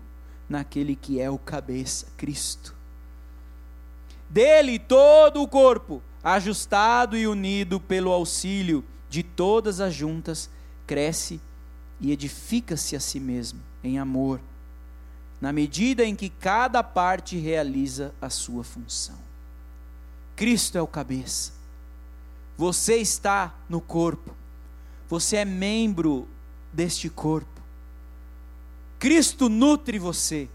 naquele que é o cabeça, Cristo. Dele todo o corpo, ajustado e unido pelo auxílio de todas as juntas, cresce e edifica-se a si mesmo em amor, na medida em que cada parte realiza a sua função. Cristo é o cabeça. Você está no corpo. Você é membro deste corpo. Cristo nutre você,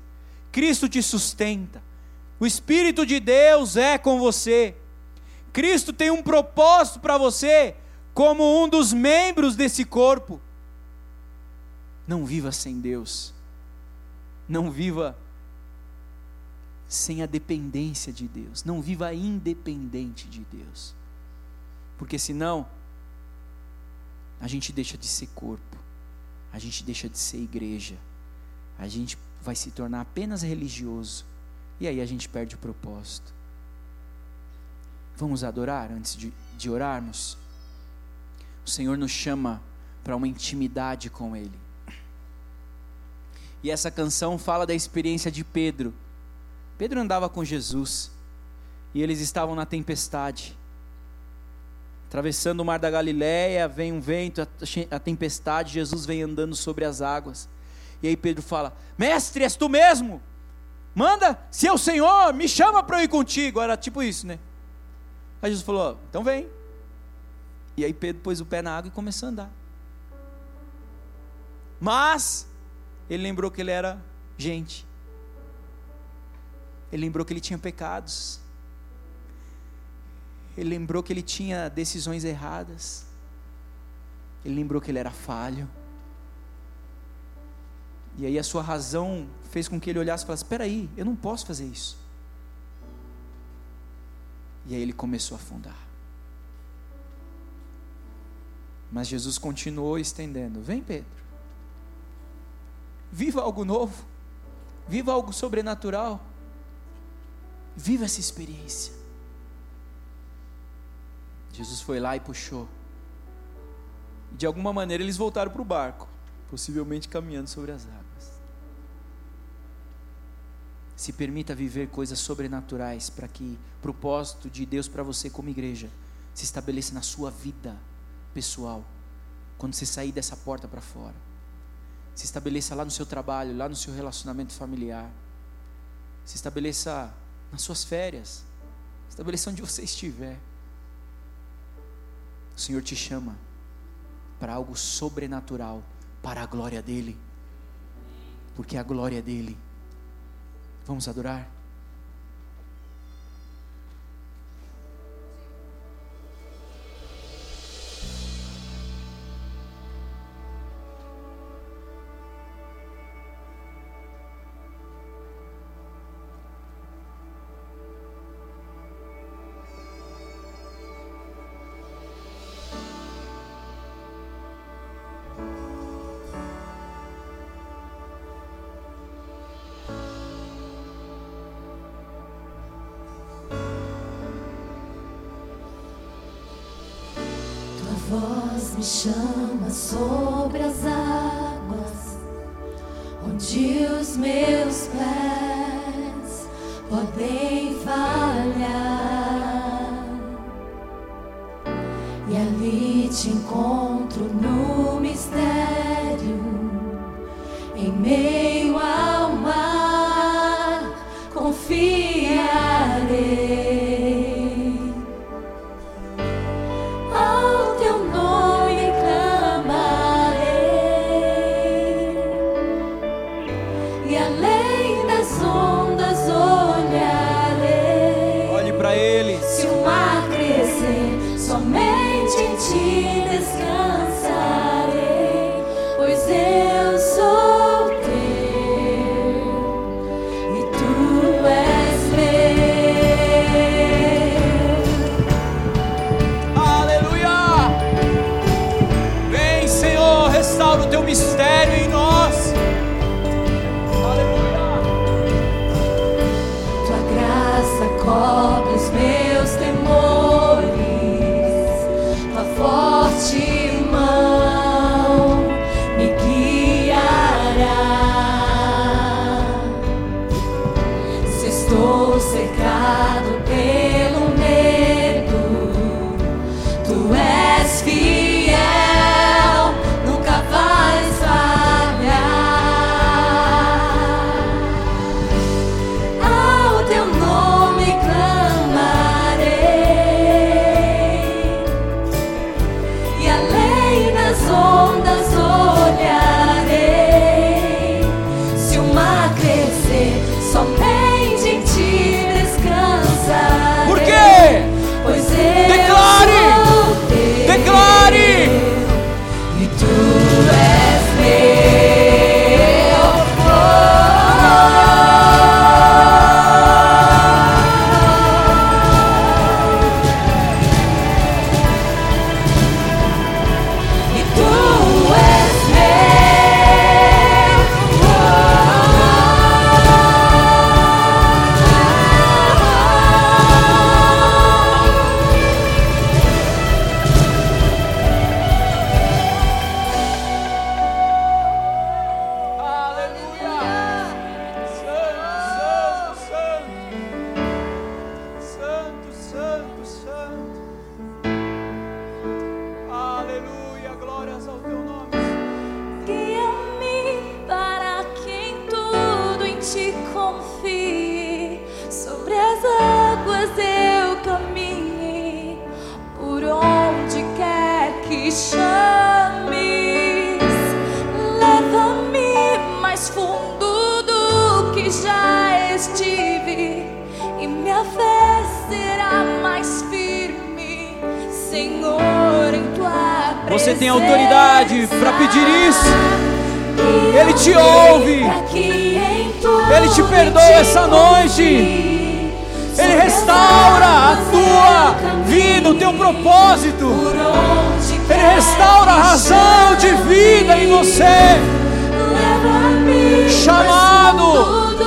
Cristo te sustenta, o Espírito de Deus é com você, Cristo tem um propósito para você, como um dos membros desse corpo. Não viva sem Deus. Não viva sem a dependência de Deus. Não viva independente de Deus. Porque senão, a gente deixa de ser corpo, a gente deixa de ser igreja, a gente vai se tornar apenas religioso, e aí a gente perde o propósito. Vamos adorar antes de, de orarmos? O Senhor nos chama para uma intimidade com Ele. E essa canção fala da experiência de Pedro. Pedro andava com Jesus e eles estavam na tempestade. Atravessando o mar da Galiléia, vem um vento, a tempestade, Jesus vem andando sobre as águas. E aí Pedro fala: Mestre, és tu mesmo? Manda, se é o Senhor, me chama para eu ir contigo. Era tipo isso, né? Aí Jesus falou: Então vem. E aí Pedro pôs o pé na água e começou a andar. Mas ele lembrou que ele era gente. Ele lembrou que ele tinha pecados. Ele lembrou que ele tinha decisões erradas. Ele lembrou que ele era falho. E aí a sua razão fez com que ele olhasse e falasse: Espera aí, eu não posso fazer isso. E aí ele começou a afundar. Mas Jesus continuou estendendo: Vem, Pedro. Viva algo novo. Viva algo sobrenatural. Viva essa experiência. Jesus foi lá e puxou. De alguma maneira eles voltaram para o barco, possivelmente caminhando sobre as águas. Se permita viver coisas sobrenaturais para que o propósito de Deus para você como igreja se estabeleça na sua vida pessoal. Quando você sair dessa porta para fora, se estabeleça lá no seu trabalho, lá no seu relacionamento familiar, se estabeleça nas suas férias, estabeleça onde você estiver. O Senhor te chama para algo sobrenatural, para a glória dEle, porque a glória dEle. Vamos adorar? Chama sobre as águas, forte mão. Você tem autoridade para pedir isso. Ele te ouve. Ele te perdoa essa noite. Ele restaura a tua vida, o teu propósito. Ele restaura a razão de vida em você. Chamado,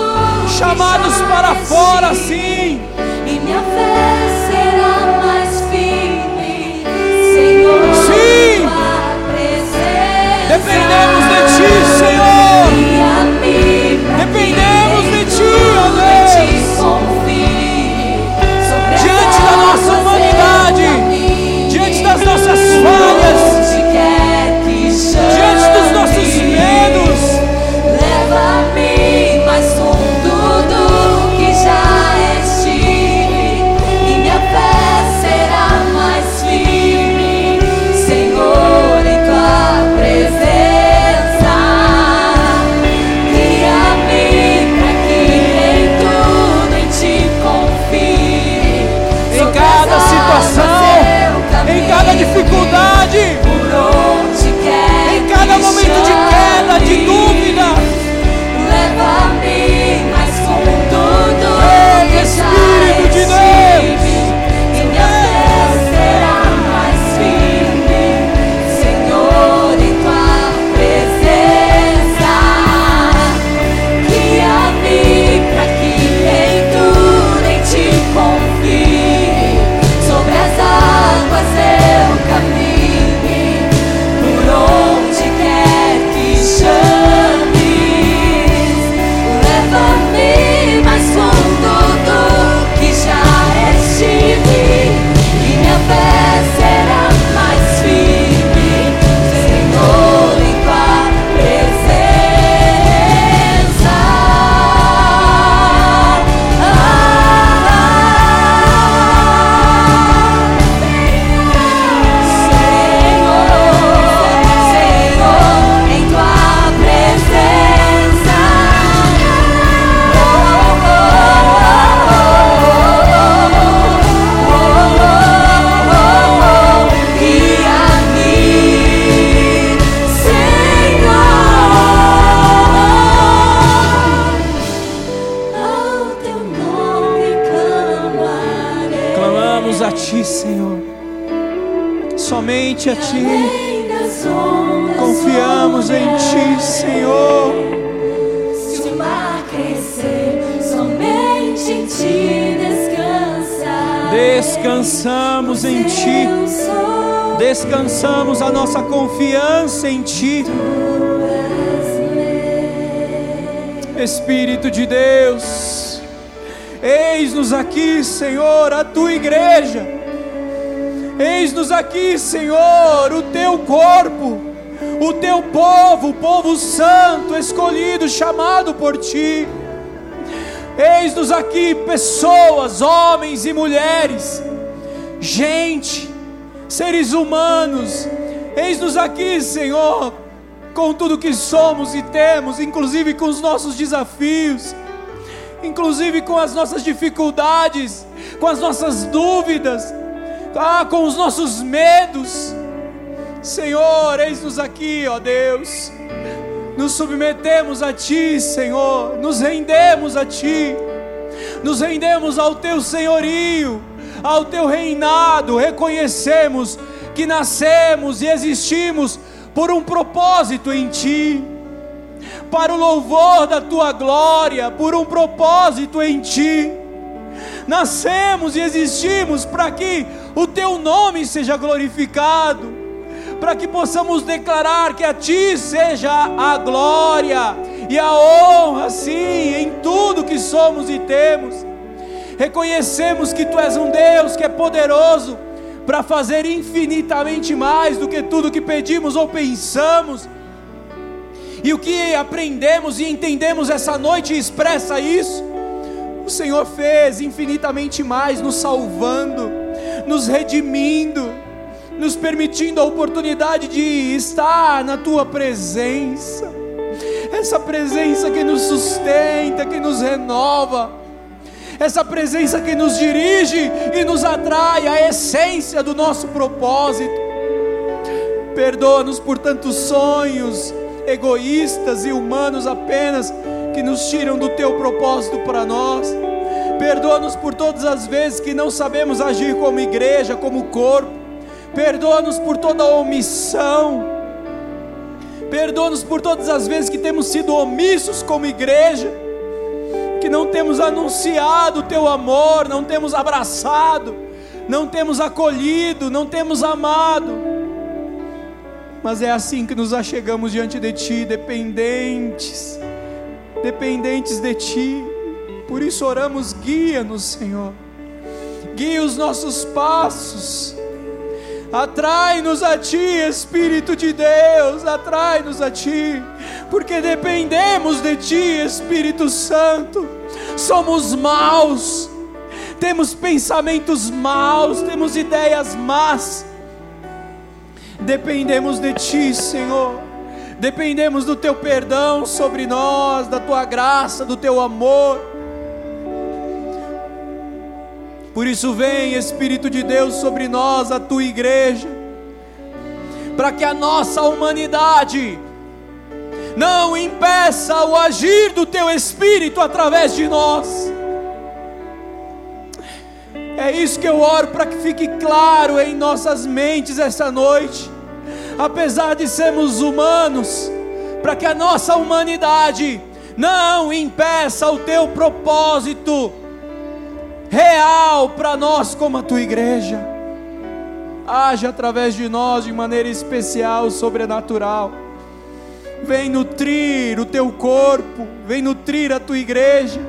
chamados para fora, sim. E minha fé Dependemos de ti, Senhor. Aqui, Senhor, a tua igreja. Eis-nos aqui, Senhor, o teu corpo, o teu povo, o povo santo, escolhido, chamado por ti. Eis-nos aqui, pessoas, homens e mulheres, gente, seres humanos. Eis-nos aqui, Senhor, com tudo que somos e temos, inclusive com os nossos desafios, inclusive com as nossas dificuldades, com as nossas dúvidas, ah, com os nossos medos. Senhor, eis-nos aqui, ó Deus. Nos submetemos a Ti, Senhor, nos rendemos a Ti, nos rendemos ao Teu senhorio, ao Teu reinado, reconhecemos que nascemos e existimos por um propósito em Ti, para o louvor da Tua glória, por um propósito em Ti. Nascemos e existimos para que o Teu nome seja glorificado para que possamos declarar que a Ti seja a glória e a honra, sim, em tudo que somos e temos. reconhecemos que Tu és um Deus que é poderoso para fazer infinitamente mais do que tudo que pedimos ou pensamos. E o que aprendemos e entendemos essa noite expressa isso. O Senhor fez infinitamente mais, nos salvando, nos redimindo, nos permitindo a oportunidade de estar na Tua presença. Essa presença que nos sustenta, que nos renova, essa presença que nos dirige e nos atrai à essência do nosso propósito. Perdoa-nos por tantos sonhos egoístas e humanos apenas que nos tiram do teu propósito para nós. Perdoa-nos por todas as vezes que não sabemos agir como igreja, como corpo. Perdoa-nos por toda omissão. Perdoa-nos por todas as vezes que temos sido omissos como igreja que não temos anunciado o teu amor, não temos abraçado, não temos acolhido, não temos amado. Mas é assim que nos achegamos diante de ti, dependentes, dependentes de ti. Por isso oramos, guia-nos, Senhor. Guia os nossos passos. Atrai-nos a Ti, Espírito de Deus, atrai-nos a Ti, porque dependemos de Ti, Espírito Santo. Somos maus, temos pensamentos maus, temos ideias más. Dependemos de Ti, Senhor. Dependemos do Teu perdão sobre nós, da Tua graça, do Teu amor. Por isso, vem, Espírito de Deus, sobre nós, a tua igreja, para que a nossa humanidade não impeça o agir do teu Espírito através de nós. É isso que eu oro para que fique claro em nossas mentes essa noite. Apesar de sermos humanos, para que a nossa humanidade não impeça o teu propósito real para nós como a tua igreja. Age através de nós de maneira especial, sobrenatural. Vem nutrir o teu corpo, vem nutrir a tua igreja,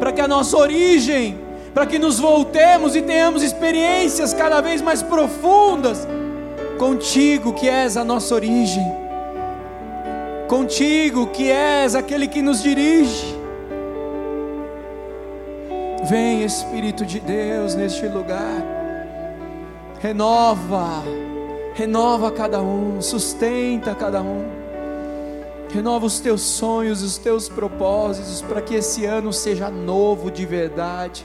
para que a nossa origem, para que nos voltemos e tenhamos experiências cada vez mais profundas contigo, que és a nossa origem, contigo, que és aquele que nos dirige. Vem Espírito de Deus neste lugar, renova, renova cada um, sustenta cada um, renova os teus sonhos, os teus propósitos, para que esse ano seja novo de verdade,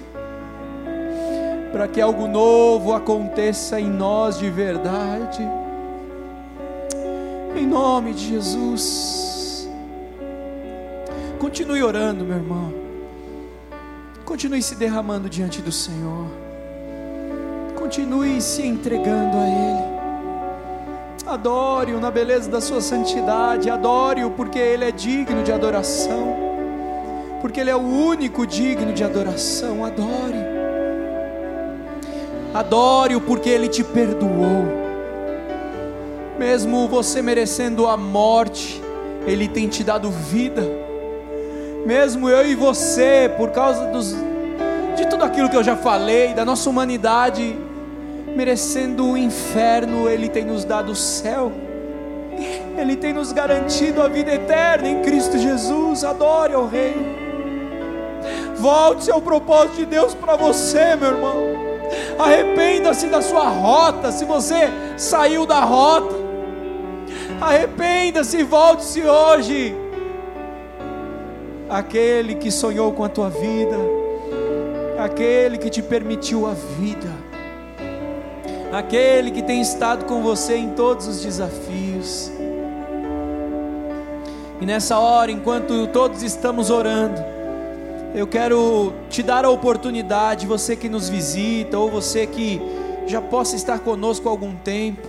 para que algo novo aconteça em nós de verdade, em nome de Jesus. Continue orando, meu irmão. Continue se derramando diante do Senhor. Continue se entregando a Ele. Adore-o na beleza da sua santidade. Adore-o porque Ele é digno de adoração. Porque Ele é o único digno de adoração. Adore. Adore-o porque Ele te perdoou. Mesmo você merecendo a morte, Ele tem te dado vida mesmo eu e você, por causa dos, de tudo aquilo que eu já falei, da nossa humanidade, merecendo o inferno, Ele tem nos dado o céu, Ele tem nos garantido a vida eterna em Cristo Jesus. Adore ao Rei, volte ao propósito de Deus para você, meu irmão. Arrependa-se da sua rota, se você saiu da rota. Arrependa-se e volte-se hoje aquele que sonhou com a tua vida, aquele que te permitiu a vida, aquele que tem estado com você em todos os desafios. E nessa hora, enquanto todos estamos orando, eu quero te dar a oportunidade, você que nos visita, ou você que já possa estar conosco há algum tempo,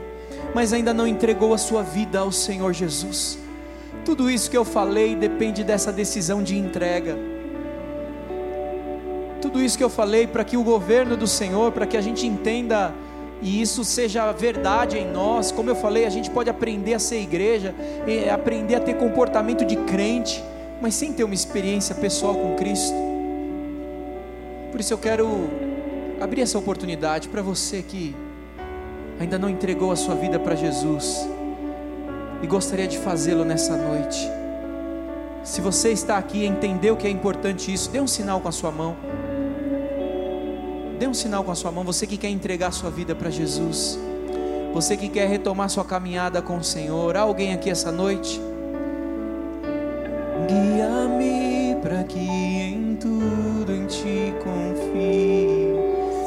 mas ainda não entregou a sua vida ao Senhor Jesus tudo isso que eu falei depende dessa decisão de entrega. Tudo isso que eu falei para que o governo do Senhor, para que a gente entenda e isso seja verdade em nós. Como eu falei, a gente pode aprender a ser igreja, aprender a ter comportamento de crente, mas sem ter uma experiência pessoal com Cristo. Por isso eu quero abrir essa oportunidade para você que ainda não entregou a sua vida para Jesus e gostaria de fazê-lo nessa noite. Se você está aqui e entendeu que é importante isso, dê um sinal com a sua mão. Dê um sinal com a sua mão, você que quer entregar a sua vida para Jesus. Você que quer retomar sua caminhada com o Senhor. Há alguém aqui essa noite? Guia-me para que em tudo em ti confie.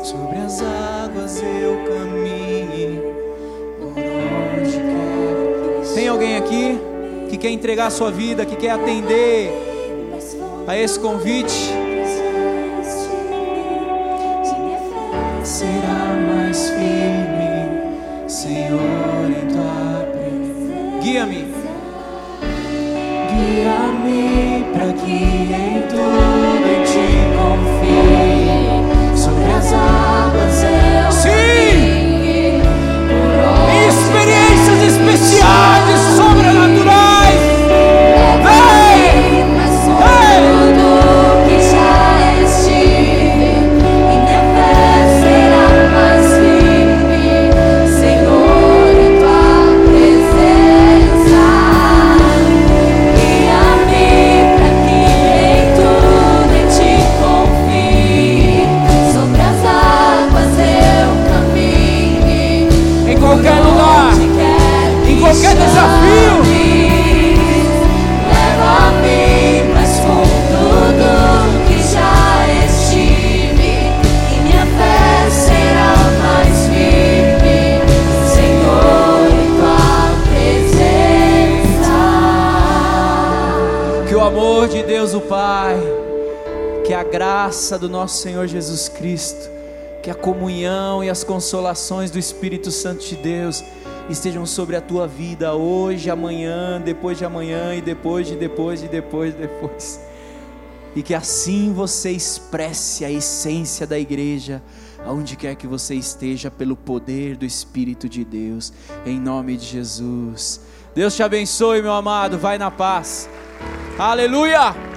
Sobre as águas eu caminhe por onde. Tem alguém aqui que quer entregar a sua vida, que quer atender a esse convite? Será mais firme, Senhor, em tua presença. Guia-me. Guia-me para que em tudo em ti confie. Sobre as águas eu Sim! Por Experiências especiais, graça do nosso Senhor Jesus Cristo, que a comunhão e as consolações do Espírito Santo de Deus estejam sobre a tua vida hoje, amanhã, depois de amanhã e depois de depois de depois de depois. E que assim você expresse a essência da igreja, aonde quer que você esteja, pelo poder do Espírito de Deus, em nome de Jesus. Deus te abençoe, meu amado, vai na paz. Aleluia!